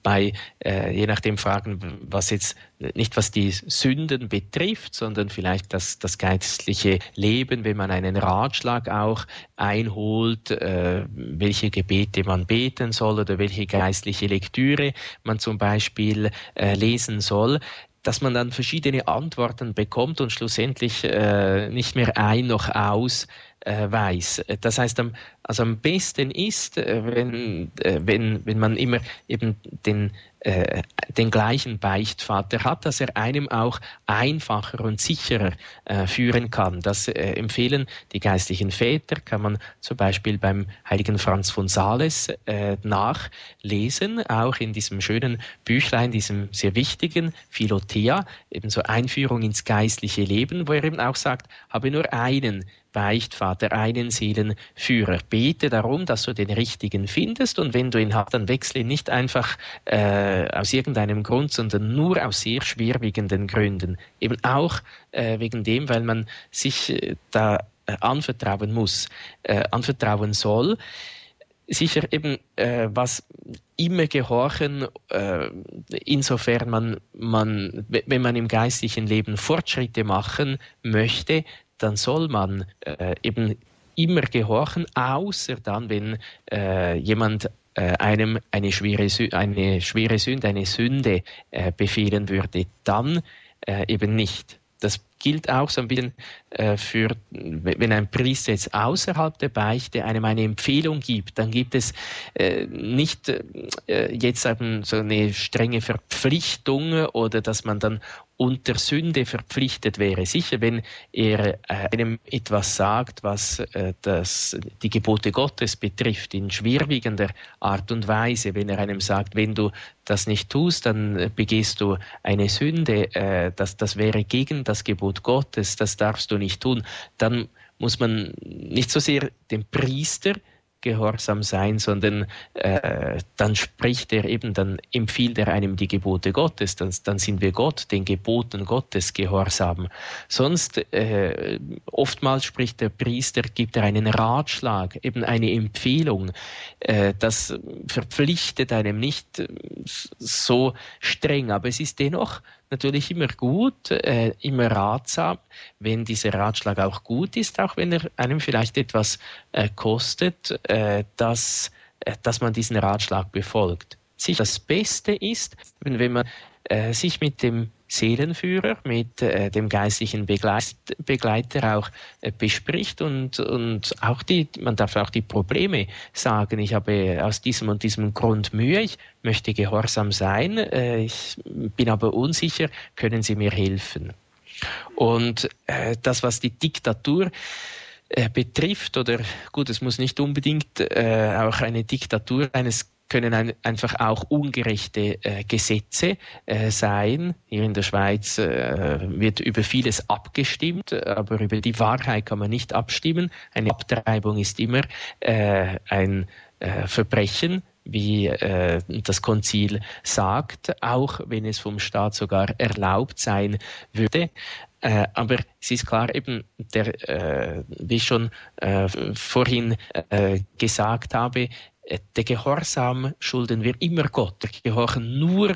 bei, äh, je nachdem Fragen, was jetzt nicht was die Sünden betrifft, sondern vielleicht das, das geistliche Leben, wenn man einen Ratschlag auch einholt, äh, welche Gebete man beten soll oder welche geistliche Lektüre man zum Beispiel äh, lesen soll, dass man dann verschiedene Antworten bekommt und schlussendlich äh, nicht mehr ein noch aus äh, weiß. Das heißt, am, also am besten ist, äh, wenn, äh, wenn, wenn man immer eben den, äh, den gleichen Beichtvater hat, dass er einem auch einfacher und sicherer äh, führen kann. Das äh, empfehlen die geistlichen Väter, kann man zum Beispiel beim heiligen Franz von Sales äh, nachlesen, auch in diesem schönen Büchlein, diesem sehr wichtigen Philothea, eben so Einführung ins geistliche Leben, wo er eben auch sagt, habe nur einen Beichtvater, einen Seelenführer. Bete darum, dass du den richtigen findest und wenn du ihn hast, dann wechsle ihn nicht einfach äh, aus irgendeinem Grund, sondern nur aus sehr schwerwiegenden Gründen. Eben auch äh, wegen dem, weil man sich äh, da äh, anvertrauen muss, äh, anvertrauen soll sicher eben, äh, was immer gehorchen, äh, insofern man, man, wenn man im geistlichen Leben Fortschritte machen möchte, dann soll man äh, eben immer gehorchen, außer dann, wenn äh, jemand äh, einem eine schwere, eine schwere Sünde, eine Sünde äh, befehlen würde, dann äh, eben nicht. Das gilt auch so ein bisschen äh, für, wenn ein Priester jetzt außerhalb der Beichte einem eine Empfehlung gibt, dann gibt es äh, nicht äh, jetzt so eine strenge Verpflichtung oder dass man dann unter Sünde verpflichtet wäre. Sicher, wenn er einem etwas sagt, was das, die Gebote Gottes betrifft, in schwerwiegender Art und Weise, wenn er einem sagt, wenn du das nicht tust, dann begehst du eine Sünde, das, das wäre gegen das Gebot Gottes, das darfst du nicht tun, dann muss man nicht so sehr den Priester gehorsam sein, sondern äh, dann spricht er eben, dann empfiehlt er einem die Gebote Gottes, dann, dann sind wir Gott, den Geboten Gottes gehorsam. Sonst, äh, oftmals spricht der Priester, gibt er einen Ratschlag, eben eine Empfehlung. Äh, das verpflichtet einem nicht so streng, aber es ist dennoch natürlich immer gut, äh, immer ratsam, wenn dieser Ratschlag auch gut ist, auch wenn er einem vielleicht etwas äh, kostet, äh, dass, äh, dass man diesen Ratschlag befolgt. Sich das Beste ist, wenn man äh, sich mit dem Seelenführer, mit äh, dem geistlichen Begleit Begleiter auch äh, bespricht und, und auch die, man darf auch die Probleme sagen. Ich habe aus diesem und diesem Grund Mühe, ich möchte gehorsam sein, äh, ich bin aber unsicher, können Sie mir helfen? Und äh, das, was die Diktatur äh, betrifft, oder gut, es muss nicht unbedingt äh, auch eine Diktatur eines können ein, einfach auch ungerechte äh, Gesetze äh, sein. Hier in der Schweiz äh, wird über vieles abgestimmt, aber über die Wahrheit kann man nicht abstimmen. Eine Abtreibung ist immer äh, ein äh, Verbrechen, wie äh, das Konzil sagt, auch wenn es vom Staat sogar erlaubt sein würde. Äh, aber es ist klar, eben, der, äh, wie ich schon äh, vorhin gesagt habe, äh, der Gehorsam schulden wir immer Gott. Wir gehorchen nur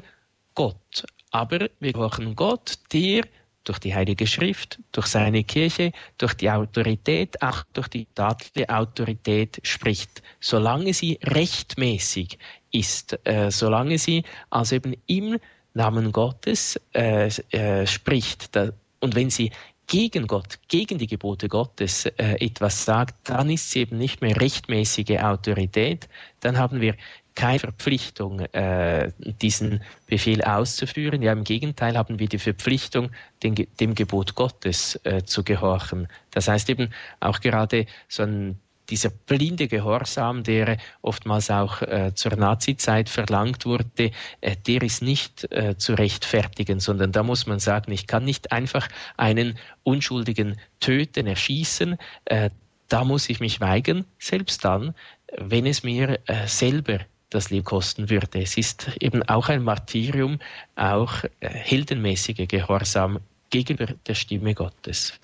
Gott. Aber wir gehorchen Gott, der durch die Heilige Schrift, durch seine Kirche, durch die Autorität, auch durch die staatliche Autorität spricht, solange sie rechtmäßig ist, äh, solange sie also eben im Namen Gottes äh, äh, spricht. Da, und wenn sie gegen Gott, gegen die Gebote Gottes äh, etwas sagt, dann ist sie eben nicht mehr rechtmäßige Autorität, dann haben wir keine Verpflichtung, äh, diesen Befehl auszuführen. Ja, im Gegenteil haben wir die Verpflichtung, den, dem Gebot Gottes äh, zu gehorchen. Das heißt eben auch gerade so ein dieser blinde Gehorsam, der oftmals auch äh, zur Nazizeit verlangt wurde, äh, der ist nicht äh, zu rechtfertigen, sondern da muss man sagen, ich kann nicht einfach einen Unschuldigen töten, erschießen. Äh, da muss ich mich weigern, selbst dann, wenn es mir äh, selber das Leben kosten würde. Es ist eben auch ein Martyrium, auch äh, heldenmäßiger Gehorsam gegenüber der Stimme Gottes.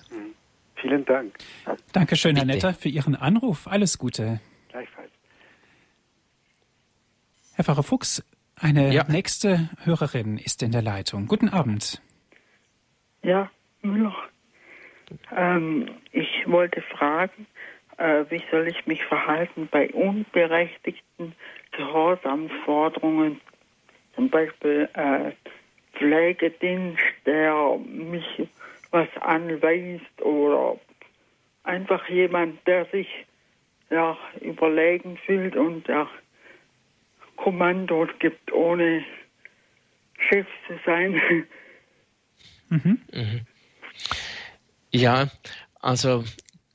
Vielen Dank. Dankeschön, Herr Netter, für Ihren Anruf. Alles Gute. Gleichfalls. Herr Pfarrer Fuchs, eine ja. nächste Hörerin ist in der Leitung. Guten Abend. Ja, Müller. Ähm, ich wollte fragen, äh, wie soll ich mich verhalten bei unberechtigten Gehorsamforderungen, zum Beispiel äh, Pflegedienst, der mich was anweist oder einfach jemand, der sich ja, überlegen fühlt und der Kommandos gibt, ohne Chef zu sein. Mhm. Mhm. Ja, also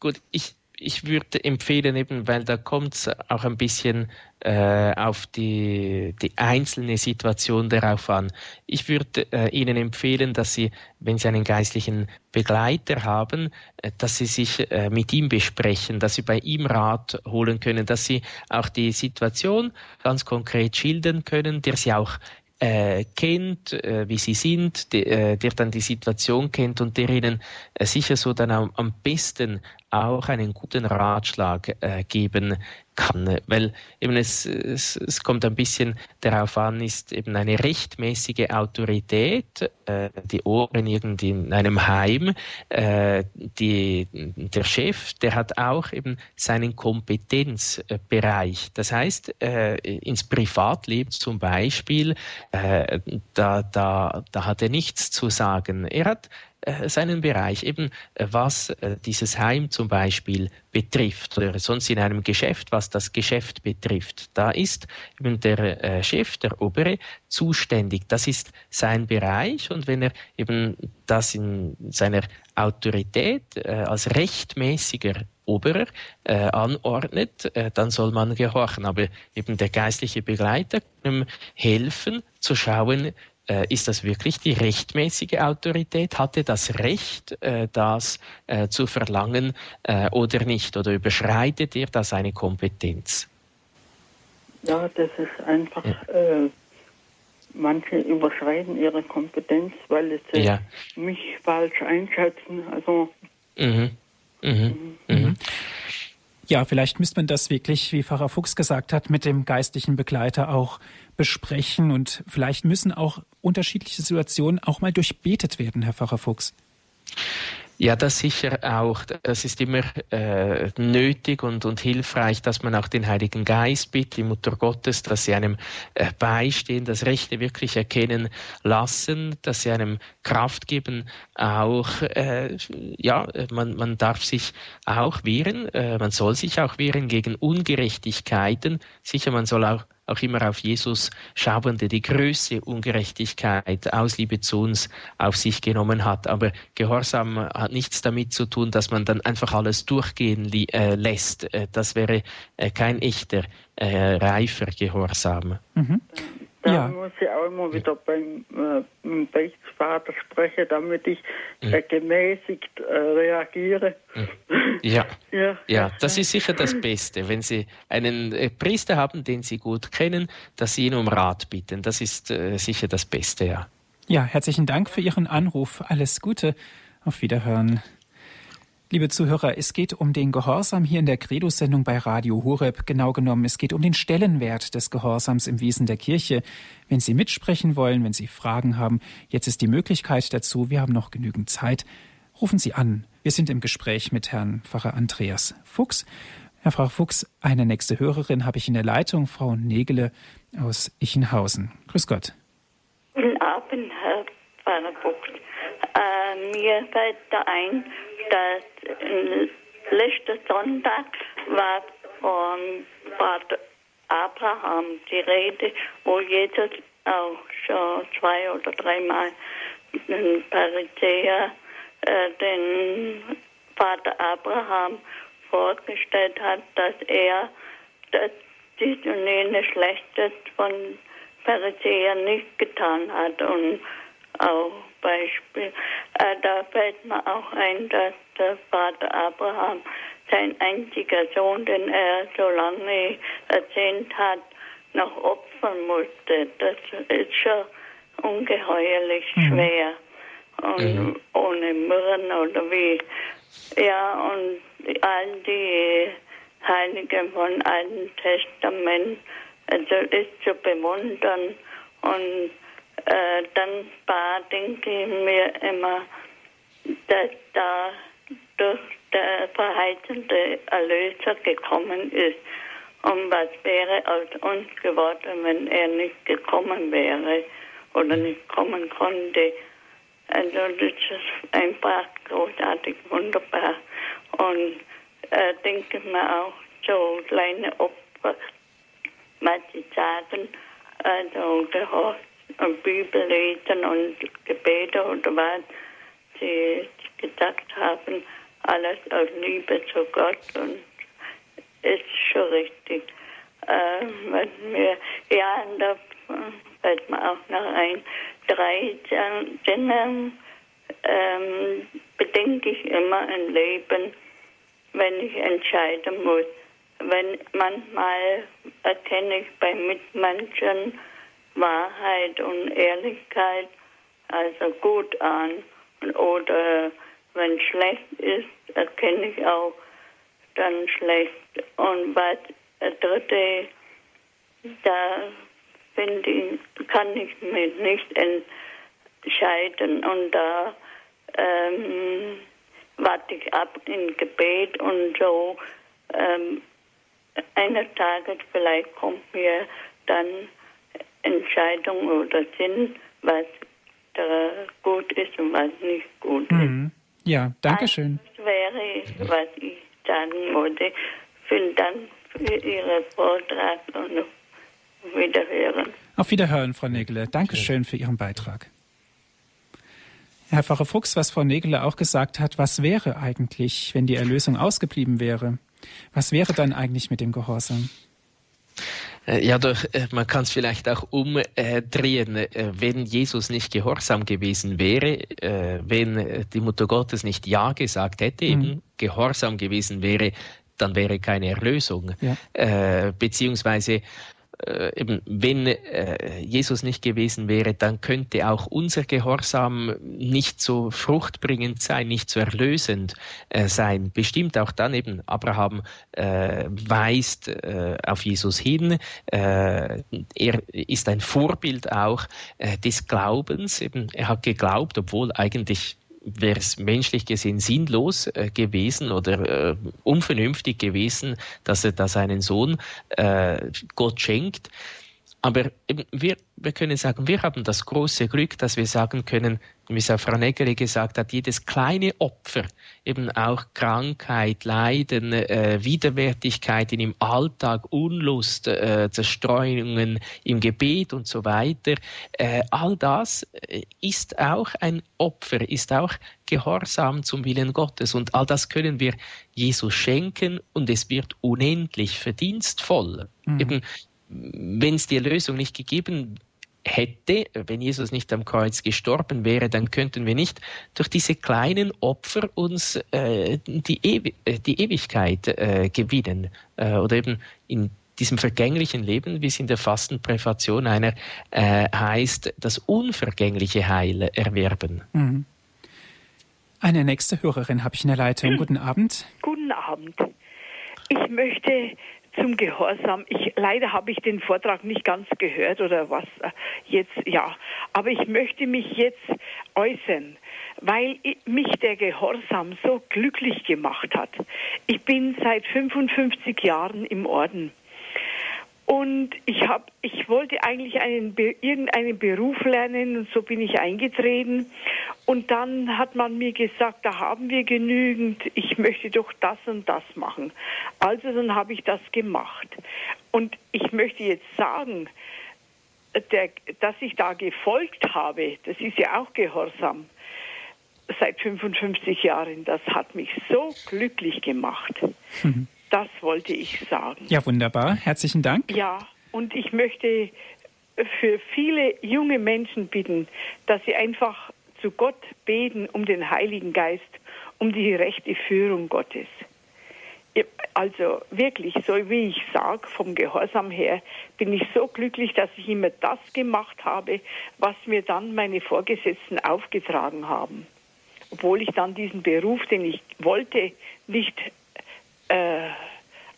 gut, ich, ich würde empfehlen, eben, weil da kommt es auch ein bisschen äh, auf die, die einzelne Situation darauf an. Ich würde äh, Ihnen empfehlen, dass Sie, wenn Sie einen geistlichen Begleiter haben, äh, dass Sie sich äh, mit ihm besprechen, dass Sie bei ihm Rat holen können, dass Sie auch die Situation ganz konkret schildern können, der Sie auch äh, kennt, äh, wie sie sind, de, der dann die Situation kennt und der ihnen sicher so dann am, am besten auch einen guten Ratschlag geben kann. Weil eben es, es, es kommt ein bisschen darauf an, ist eben eine rechtmäßige Autorität, äh, die Ohren irgendwie in einem Heim, äh, die, der Chef, der hat auch eben seinen Kompetenzbereich. Das heißt, äh, ins Privatleben zum Beispiel, äh, da, da, da hat er nichts zu sagen. Er hat äh, seinen Bereich, eben äh, was äh, dieses Heim zum Beispiel betrifft oder sonst in einem Geschäft, was das Geschäft betrifft. Da ist eben der Chef, der Obere, zuständig. Das ist sein Bereich und wenn er eben das in seiner Autorität als rechtmäßiger Oberer äh, anordnet, äh, dann soll man gehorchen. Aber eben der geistliche Begleiter kann ihm helfen zu schauen, äh, ist das wirklich die rechtmäßige Autorität? Hat er das Recht, äh, das äh, zu verlangen oder nicht? Oder überschreitet er da seine Kompetenz? Ja, das ist einfach, ja. äh, manche überschreiten ihre Kompetenz, weil sie ja. mich falsch einschätzen. Also. Mhm. Mhm. Mhm. mhm. Ja, vielleicht müsste man das wirklich, wie Pfarrer Fuchs gesagt hat, mit dem geistlichen Begleiter auch besprechen und vielleicht müssen auch unterschiedliche Situationen auch mal durchbetet werden, Herr Pfarrer Fuchs. Ja, das sicher auch. Das ist immer äh, nötig und, und hilfreich, dass man auch den Heiligen Geist bittet, die Mutter Gottes, dass sie einem äh, beistehen, das Rechte wirklich erkennen lassen, dass sie einem Kraft geben. Auch, äh, ja, man, man darf sich auch wehren, äh, man soll sich auch wehren gegen Ungerechtigkeiten. Sicher, man soll auch auch immer auf Jesus schauen, der die größte Ungerechtigkeit aus Liebe zu uns auf sich genommen hat. Aber Gehorsam hat nichts damit zu tun, dass man dann einfach alles durchgehen äh, lässt. Äh, das wäre äh, kein echter, äh, reifer Gehorsam. Mhm. Da ja. muss ich auch immer wieder beim, äh, Beichtvater sprechen, damit ich mhm. äh, gemäßigt äh, reagiere. Mhm. Ja. ja. ja, das ist sicher das Beste, wenn Sie einen äh, Priester haben, den Sie gut kennen, dass Sie ihn um Rat bitten. Das ist äh, sicher das Beste, ja. Ja, herzlichen Dank für Ihren Anruf. Alles Gute. Auf Wiederhören. Liebe Zuhörer, es geht um den Gehorsam hier in der Credo-Sendung bei Radio Horeb. Genau genommen, es geht um den Stellenwert des Gehorsams im Wesen der Kirche. Wenn Sie mitsprechen wollen, wenn Sie Fragen haben, jetzt ist die Möglichkeit dazu. Wir haben noch genügend Zeit. Rufen Sie an. Wir sind im Gespräch mit Herrn Pfarrer Andreas Fuchs. Herr Pfarrer Fuchs, eine nächste Hörerin habe ich in der Leitung, Frau Negele aus Ichenhausen. Grüß Gott. Guten Abend, Herr Pfarrer Fuchs. Äh, mir fällt da ein, dass letzten Sonntag war von Vater Abraham die Rede, wo Jesus auch schon zwei oder dreimal den Pharisäer äh, den Vater Abraham vorgestellt hat, dass er das dies und jenes Schlechtes von Pharisäern nicht getan hat und auch Beispiel. Äh, da fällt mir auch ein, dass der Vater Abraham sein einziger Sohn, den er so lange erzählt hat, noch opfern musste, das ist schon ungeheuerlich mhm. schwer. Und mhm. ohne Myrren oder wie. Ja, und all die Heiligen von Alten Testament, also ist zu bewundern. Und äh, dann war, denke ich mir immer, dass da durch der verheißende Erlöser gekommen ist. Und was wäre aus uns geworden, wenn er nicht gekommen wäre oder nicht kommen konnte? Also das ist einfach großartig, wunderbar. Und äh, denke mir auch so kleine Opfer, was sie sagen, also gehorcht und Bibel lesen und Gebete oder was sie gesagt haben, alles aus Liebe zu Gott und ist schon richtig. Äh, wenn wir, ja, da fällt mir auch noch ein, drei Dinge ähm, bedenke ich immer im Leben, wenn ich entscheiden muss. Wenn manchmal erkenne ich bei Mitmenschen Wahrheit und Ehrlichkeit also gut an oder wenn schlecht ist, erkenne ich auch dann schlecht. Und bei der dritte, da finde ich, kann ich mich nicht entscheiden und da ähm, warte ich ab in Gebet und so. Ähm, eines Tages vielleicht kommt mir dann Entscheidung oder Sinn, was gut ist und was nicht gut mhm. ist. Ja, danke schön. Das wäre, was ich sagen wollte. Vielen Dank für Ihren Vortrag und auf Wiederhören. Auf Wiederhören, Frau Nägele. Dankeschön für Ihren Beitrag. Herr Pfarrer Fuchs, was Frau Nägele auch gesagt hat, was wäre eigentlich, wenn die Erlösung ausgeblieben wäre? Was wäre dann eigentlich mit dem Gehorsam? Äh, ja, doch, äh, man kann es vielleicht auch umdrehen. Äh, wenn Jesus nicht gehorsam gewesen wäre, wenn die Mutter Gottes nicht Ja gesagt hätte, mhm. eben gehorsam gewesen wäre, dann wäre keine Erlösung. Ja. beziehungsweise eben, wenn äh, Jesus nicht gewesen wäre, dann könnte auch unser Gehorsam nicht so fruchtbringend sein, nicht so erlösend äh, sein. Bestimmt auch dann eben, Abraham äh, weist äh, auf Jesus hin. Äh, er ist ein Vorbild auch des Glaubens. Eben, er hat geglaubt, obwohl eigentlich wäre es menschlich gesehen sinnlos äh, gewesen oder äh, unvernünftig gewesen, dass er da seinen Sohn äh, Gott schenkt. Aber wir, wir können sagen, wir haben das große Glück, dass wir sagen können, wie es auch Frau Neggeli gesagt hat, jedes kleine Opfer, eben auch Krankheit, Leiden, äh, Widerwärtigkeiten im Alltag, Unlust, äh, Zerstreuungen im Gebet und so weiter, äh, all das äh, ist auch ein Opfer, ist auch Gehorsam zum Willen Gottes. Und all das können wir Jesus schenken und es wird unendlich verdienstvoll. Mhm. Eben wenn es die Erlösung nicht gegeben hätte, wenn Jesus nicht am Kreuz gestorben wäre, dann könnten wir nicht durch diese kleinen Opfer uns äh, die, Ewi äh, die, Ewigkeit äh, gewinnen äh, oder eben in diesem vergänglichen Leben, wie es in der Fastenpräfation einer äh, heißt, das unvergängliche Heil erwerben. Mhm. Eine nächste Hörerin habe ich in der Leitung. Guten Abend. Guten Abend. Ich möchte zum Gehorsam. Ich, leider habe ich den Vortrag nicht ganz gehört oder was äh, jetzt, ja. Aber ich möchte mich jetzt äußern, weil mich der Gehorsam so glücklich gemacht hat. Ich bin seit 55 Jahren im Orden. Und ich habe, ich wollte eigentlich einen, irgendeinen Beruf lernen und so bin ich eingetreten. Und dann hat man mir gesagt, da haben wir genügend, ich möchte doch das und das machen. Also dann habe ich das gemacht. Und ich möchte jetzt sagen, der, dass ich da gefolgt habe, das ist ja auch Gehorsam seit 55 Jahren. Das hat mich so glücklich gemacht. Mhm. Das wollte ich sagen. Ja, wunderbar. Herzlichen Dank. Ja, und ich möchte für viele junge Menschen bitten, dass sie einfach zu Gott beten um den Heiligen Geist, um die rechte Führung Gottes. also wirklich, so wie ich sage, vom Gehorsam her, bin ich so glücklich, dass ich immer das gemacht habe, was mir dann meine Vorgesetzten aufgetragen haben. Obwohl ich dann diesen Beruf, den ich wollte, nicht äh,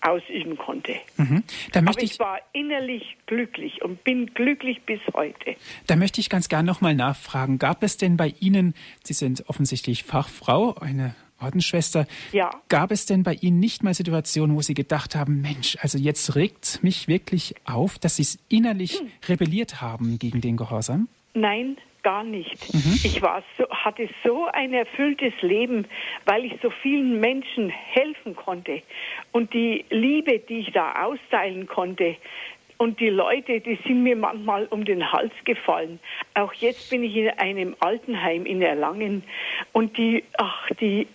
ausüben konnte. Mhm. Aber ich, ich, war innerlich glücklich und bin glücklich bis heute. Da möchte ich ganz gern nochmal nachfragen. Gab es denn bei Ihnen, Sie sind offensichtlich Fachfrau, eine Ordensschwester, ja. gab es denn bei Ihnen nicht mal Situationen, wo Sie gedacht haben, Mensch, also jetzt regt mich wirklich auf, dass Sie es innerlich hm. rebelliert haben gegen den Gehorsam? Nein, gar nicht. Mhm. Ich war so, hatte so ein erfülltes Leben, weil ich so vielen Menschen helfen konnte. Und die Liebe, die ich da austeilen konnte, und die Leute, die sind mir manchmal um den Hals gefallen. Auch jetzt bin ich in einem Altenheim in Erlangen und die, ach, die,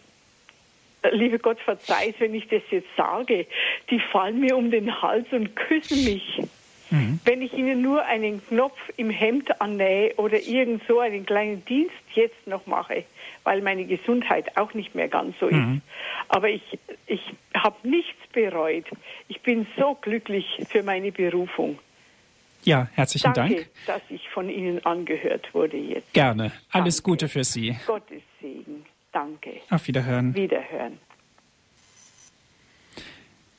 liebe Gott verzeiht, wenn ich das jetzt sage, die fallen mir um den Hals und küssen mich. Mhm. Wenn ich Ihnen nur einen Knopf im Hemd annähe oder irgend so einen kleinen Dienst jetzt noch mache, weil meine Gesundheit auch nicht mehr ganz so ist. Mhm. Aber ich, ich habe nichts bereut. Ich bin so glücklich für meine Berufung. Ja, herzlichen Danke, Dank. dass ich von Ihnen angehört wurde jetzt. Gerne. Alles Danke. Gute für Sie. Gottes Segen. Danke. Auf Wiederhören. Wiederhören.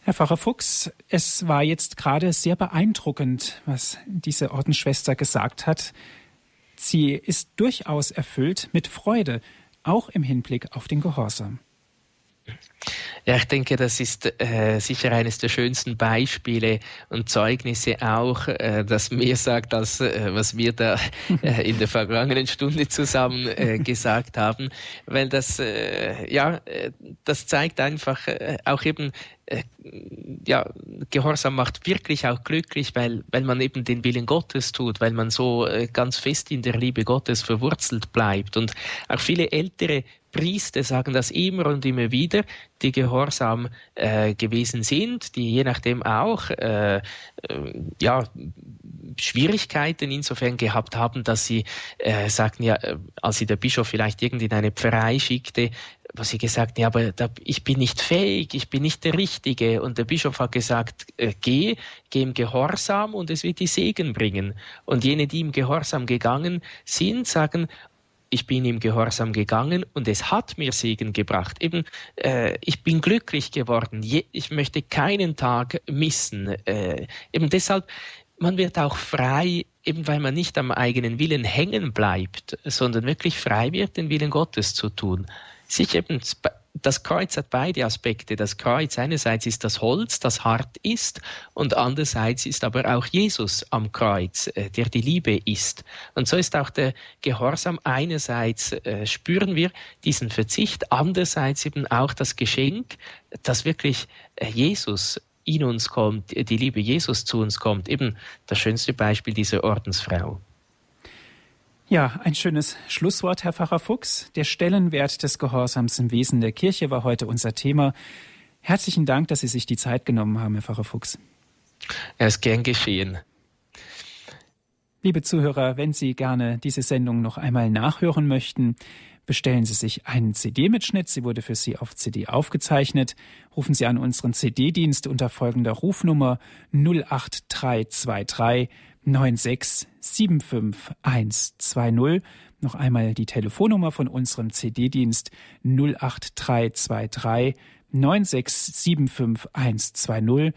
Herr Pfarrer Fuchs, es war jetzt gerade sehr beeindruckend, was diese Ordensschwester gesagt hat. Sie ist durchaus erfüllt mit Freude, auch im Hinblick auf den Gehorsam. Ja, ich denke, das ist äh, sicher eines der schönsten Beispiele und Zeugnisse auch, äh, das mehr sagt, als äh, was wir da äh, in der vergangenen Stunde zusammen äh, gesagt haben, weil das, äh, ja, äh, das zeigt einfach auch eben, äh, ja, Gehorsam macht wirklich auch glücklich, weil, weil man eben den Willen Gottes tut, weil man so äh, ganz fest in der Liebe Gottes verwurzelt bleibt. Und auch viele ältere Priester sagen das immer und immer wieder, die gehorsam äh, gewesen sind, die je nachdem auch äh, äh, ja, Schwierigkeiten insofern gehabt haben, dass sie sagten, ja, als sie der Bischof vielleicht irgendwie in eine Pfarrei schickte, wo sie gesagt, ja, aber da, ich bin nicht fähig, ich bin nicht der Richtige. Und der Bischof hat gesagt, äh, geh, geh im Gehorsam und es wird die Segen bringen. Und jene, die im Gehorsam gegangen sind, sagen, ich bin im Gehorsam gegangen und es hat mir Segen gebracht. Eben, äh, ich bin glücklich geworden. Je, ich möchte keinen Tag missen. Äh, eben deshalb, man wird auch frei, eben weil man nicht am eigenen Willen hängen bleibt, sondern wirklich frei wird, den Willen Gottes zu tun sich eben das Kreuz hat beide Aspekte. Das Kreuz einerseits ist das Holz, das hart ist, und andererseits ist aber auch Jesus am Kreuz, äh, der die Liebe ist. Und so ist auch der Gehorsam einerseits äh, spüren wir diesen Verzicht, andererseits eben auch das Geschenk, dass wirklich äh, Jesus in uns kommt, die Liebe Jesus zu uns kommt. Eben das schönste Beispiel dieser Ordensfrau. Ja, ein schönes Schlusswort, Herr Pfarrer Fuchs. Der Stellenwert des Gehorsams im Wesen der Kirche war heute unser Thema. Herzlichen Dank, dass Sie sich die Zeit genommen haben, Herr Pfarrer Fuchs. Er ist gern geschehen. Liebe Zuhörer, wenn Sie gerne diese Sendung noch einmal nachhören möchten, bestellen Sie sich einen CD-Mitschnitt. Sie wurde für Sie auf CD aufgezeichnet. Rufen Sie an unseren CD-Dienst unter folgender Rufnummer 08323 9675120. Noch einmal die Telefonnummer von unserem CD-Dienst 08323 9675120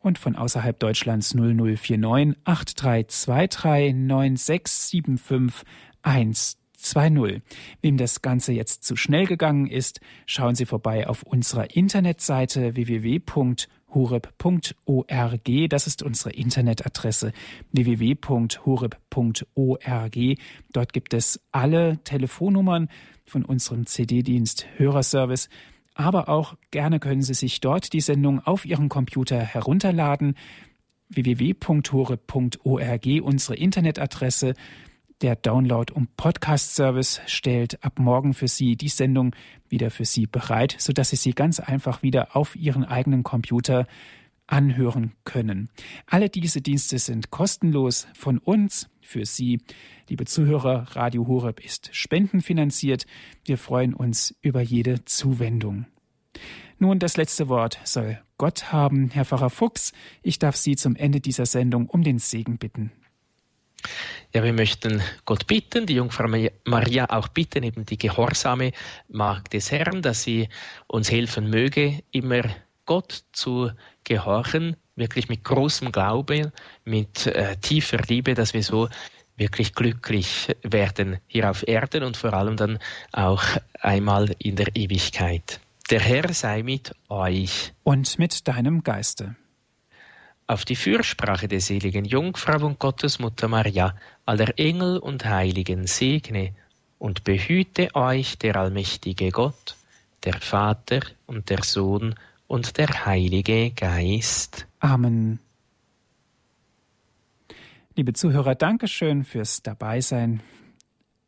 und von außerhalb Deutschlands 0049 8323 9675120. Wem das Ganze jetzt zu schnell gegangen ist, schauen Sie vorbei auf unserer Internetseite www horeb.org. Das ist unsere Internetadresse www.horeb.org. Dort gibt es alle Telefonnummern von unserem CD-Dienst Hörerservice. Aber auch gerne können Sie sich dort die Sendung auf Ihrem Computer herunterladen. www.horeb.org, unsere Internetadresse. Der Download- und Podcast-Service stellt ab morgen für Sie die Sendung wieder für Sie bereit, sodass Sie sie ganz einfach wieder auf Ihren eigenen Computer anhören können. Alle diese Dienste sind kostenlos von uns für Sie. Liebe Zuhörer, Radio Horeb ist spendenfinanziert. Wir freuen uns über jede Zuwendung. Nun, das letzte Wort soll Gott haben. Herr Pfarrer Fuchs, ich darf Sie zum Ende dieser Sendung um den Segen bitten. Ja, wir möchten Gott bitten, die Jungfrau Maria auch bitten, eben die gehorsame Magd des Herrn, dass sie uns helfen möge, immer Gott zu gehorchen, wirklich mit großem Glaube, mit äh, tiefer Liebe, dass wir so wirklich glücklich werden hier auf Erden und vor allem dann auch einmal in der Ewigkeit. Der Herr sei mit euch. Und mit deinem Geiste. Auf die Fürsprache der seligen Jungfrau und Gottesmutter Maria, aller Engel und Heiligen segne und behüte euch der allmächtige Gott, der Vater und der Sohn und der Heilige Geist. Amen. Liebe Zuhörer, Dankeschön fürs Dabeisein.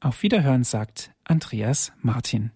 Auf Wiederhören sagt Andreas Martin.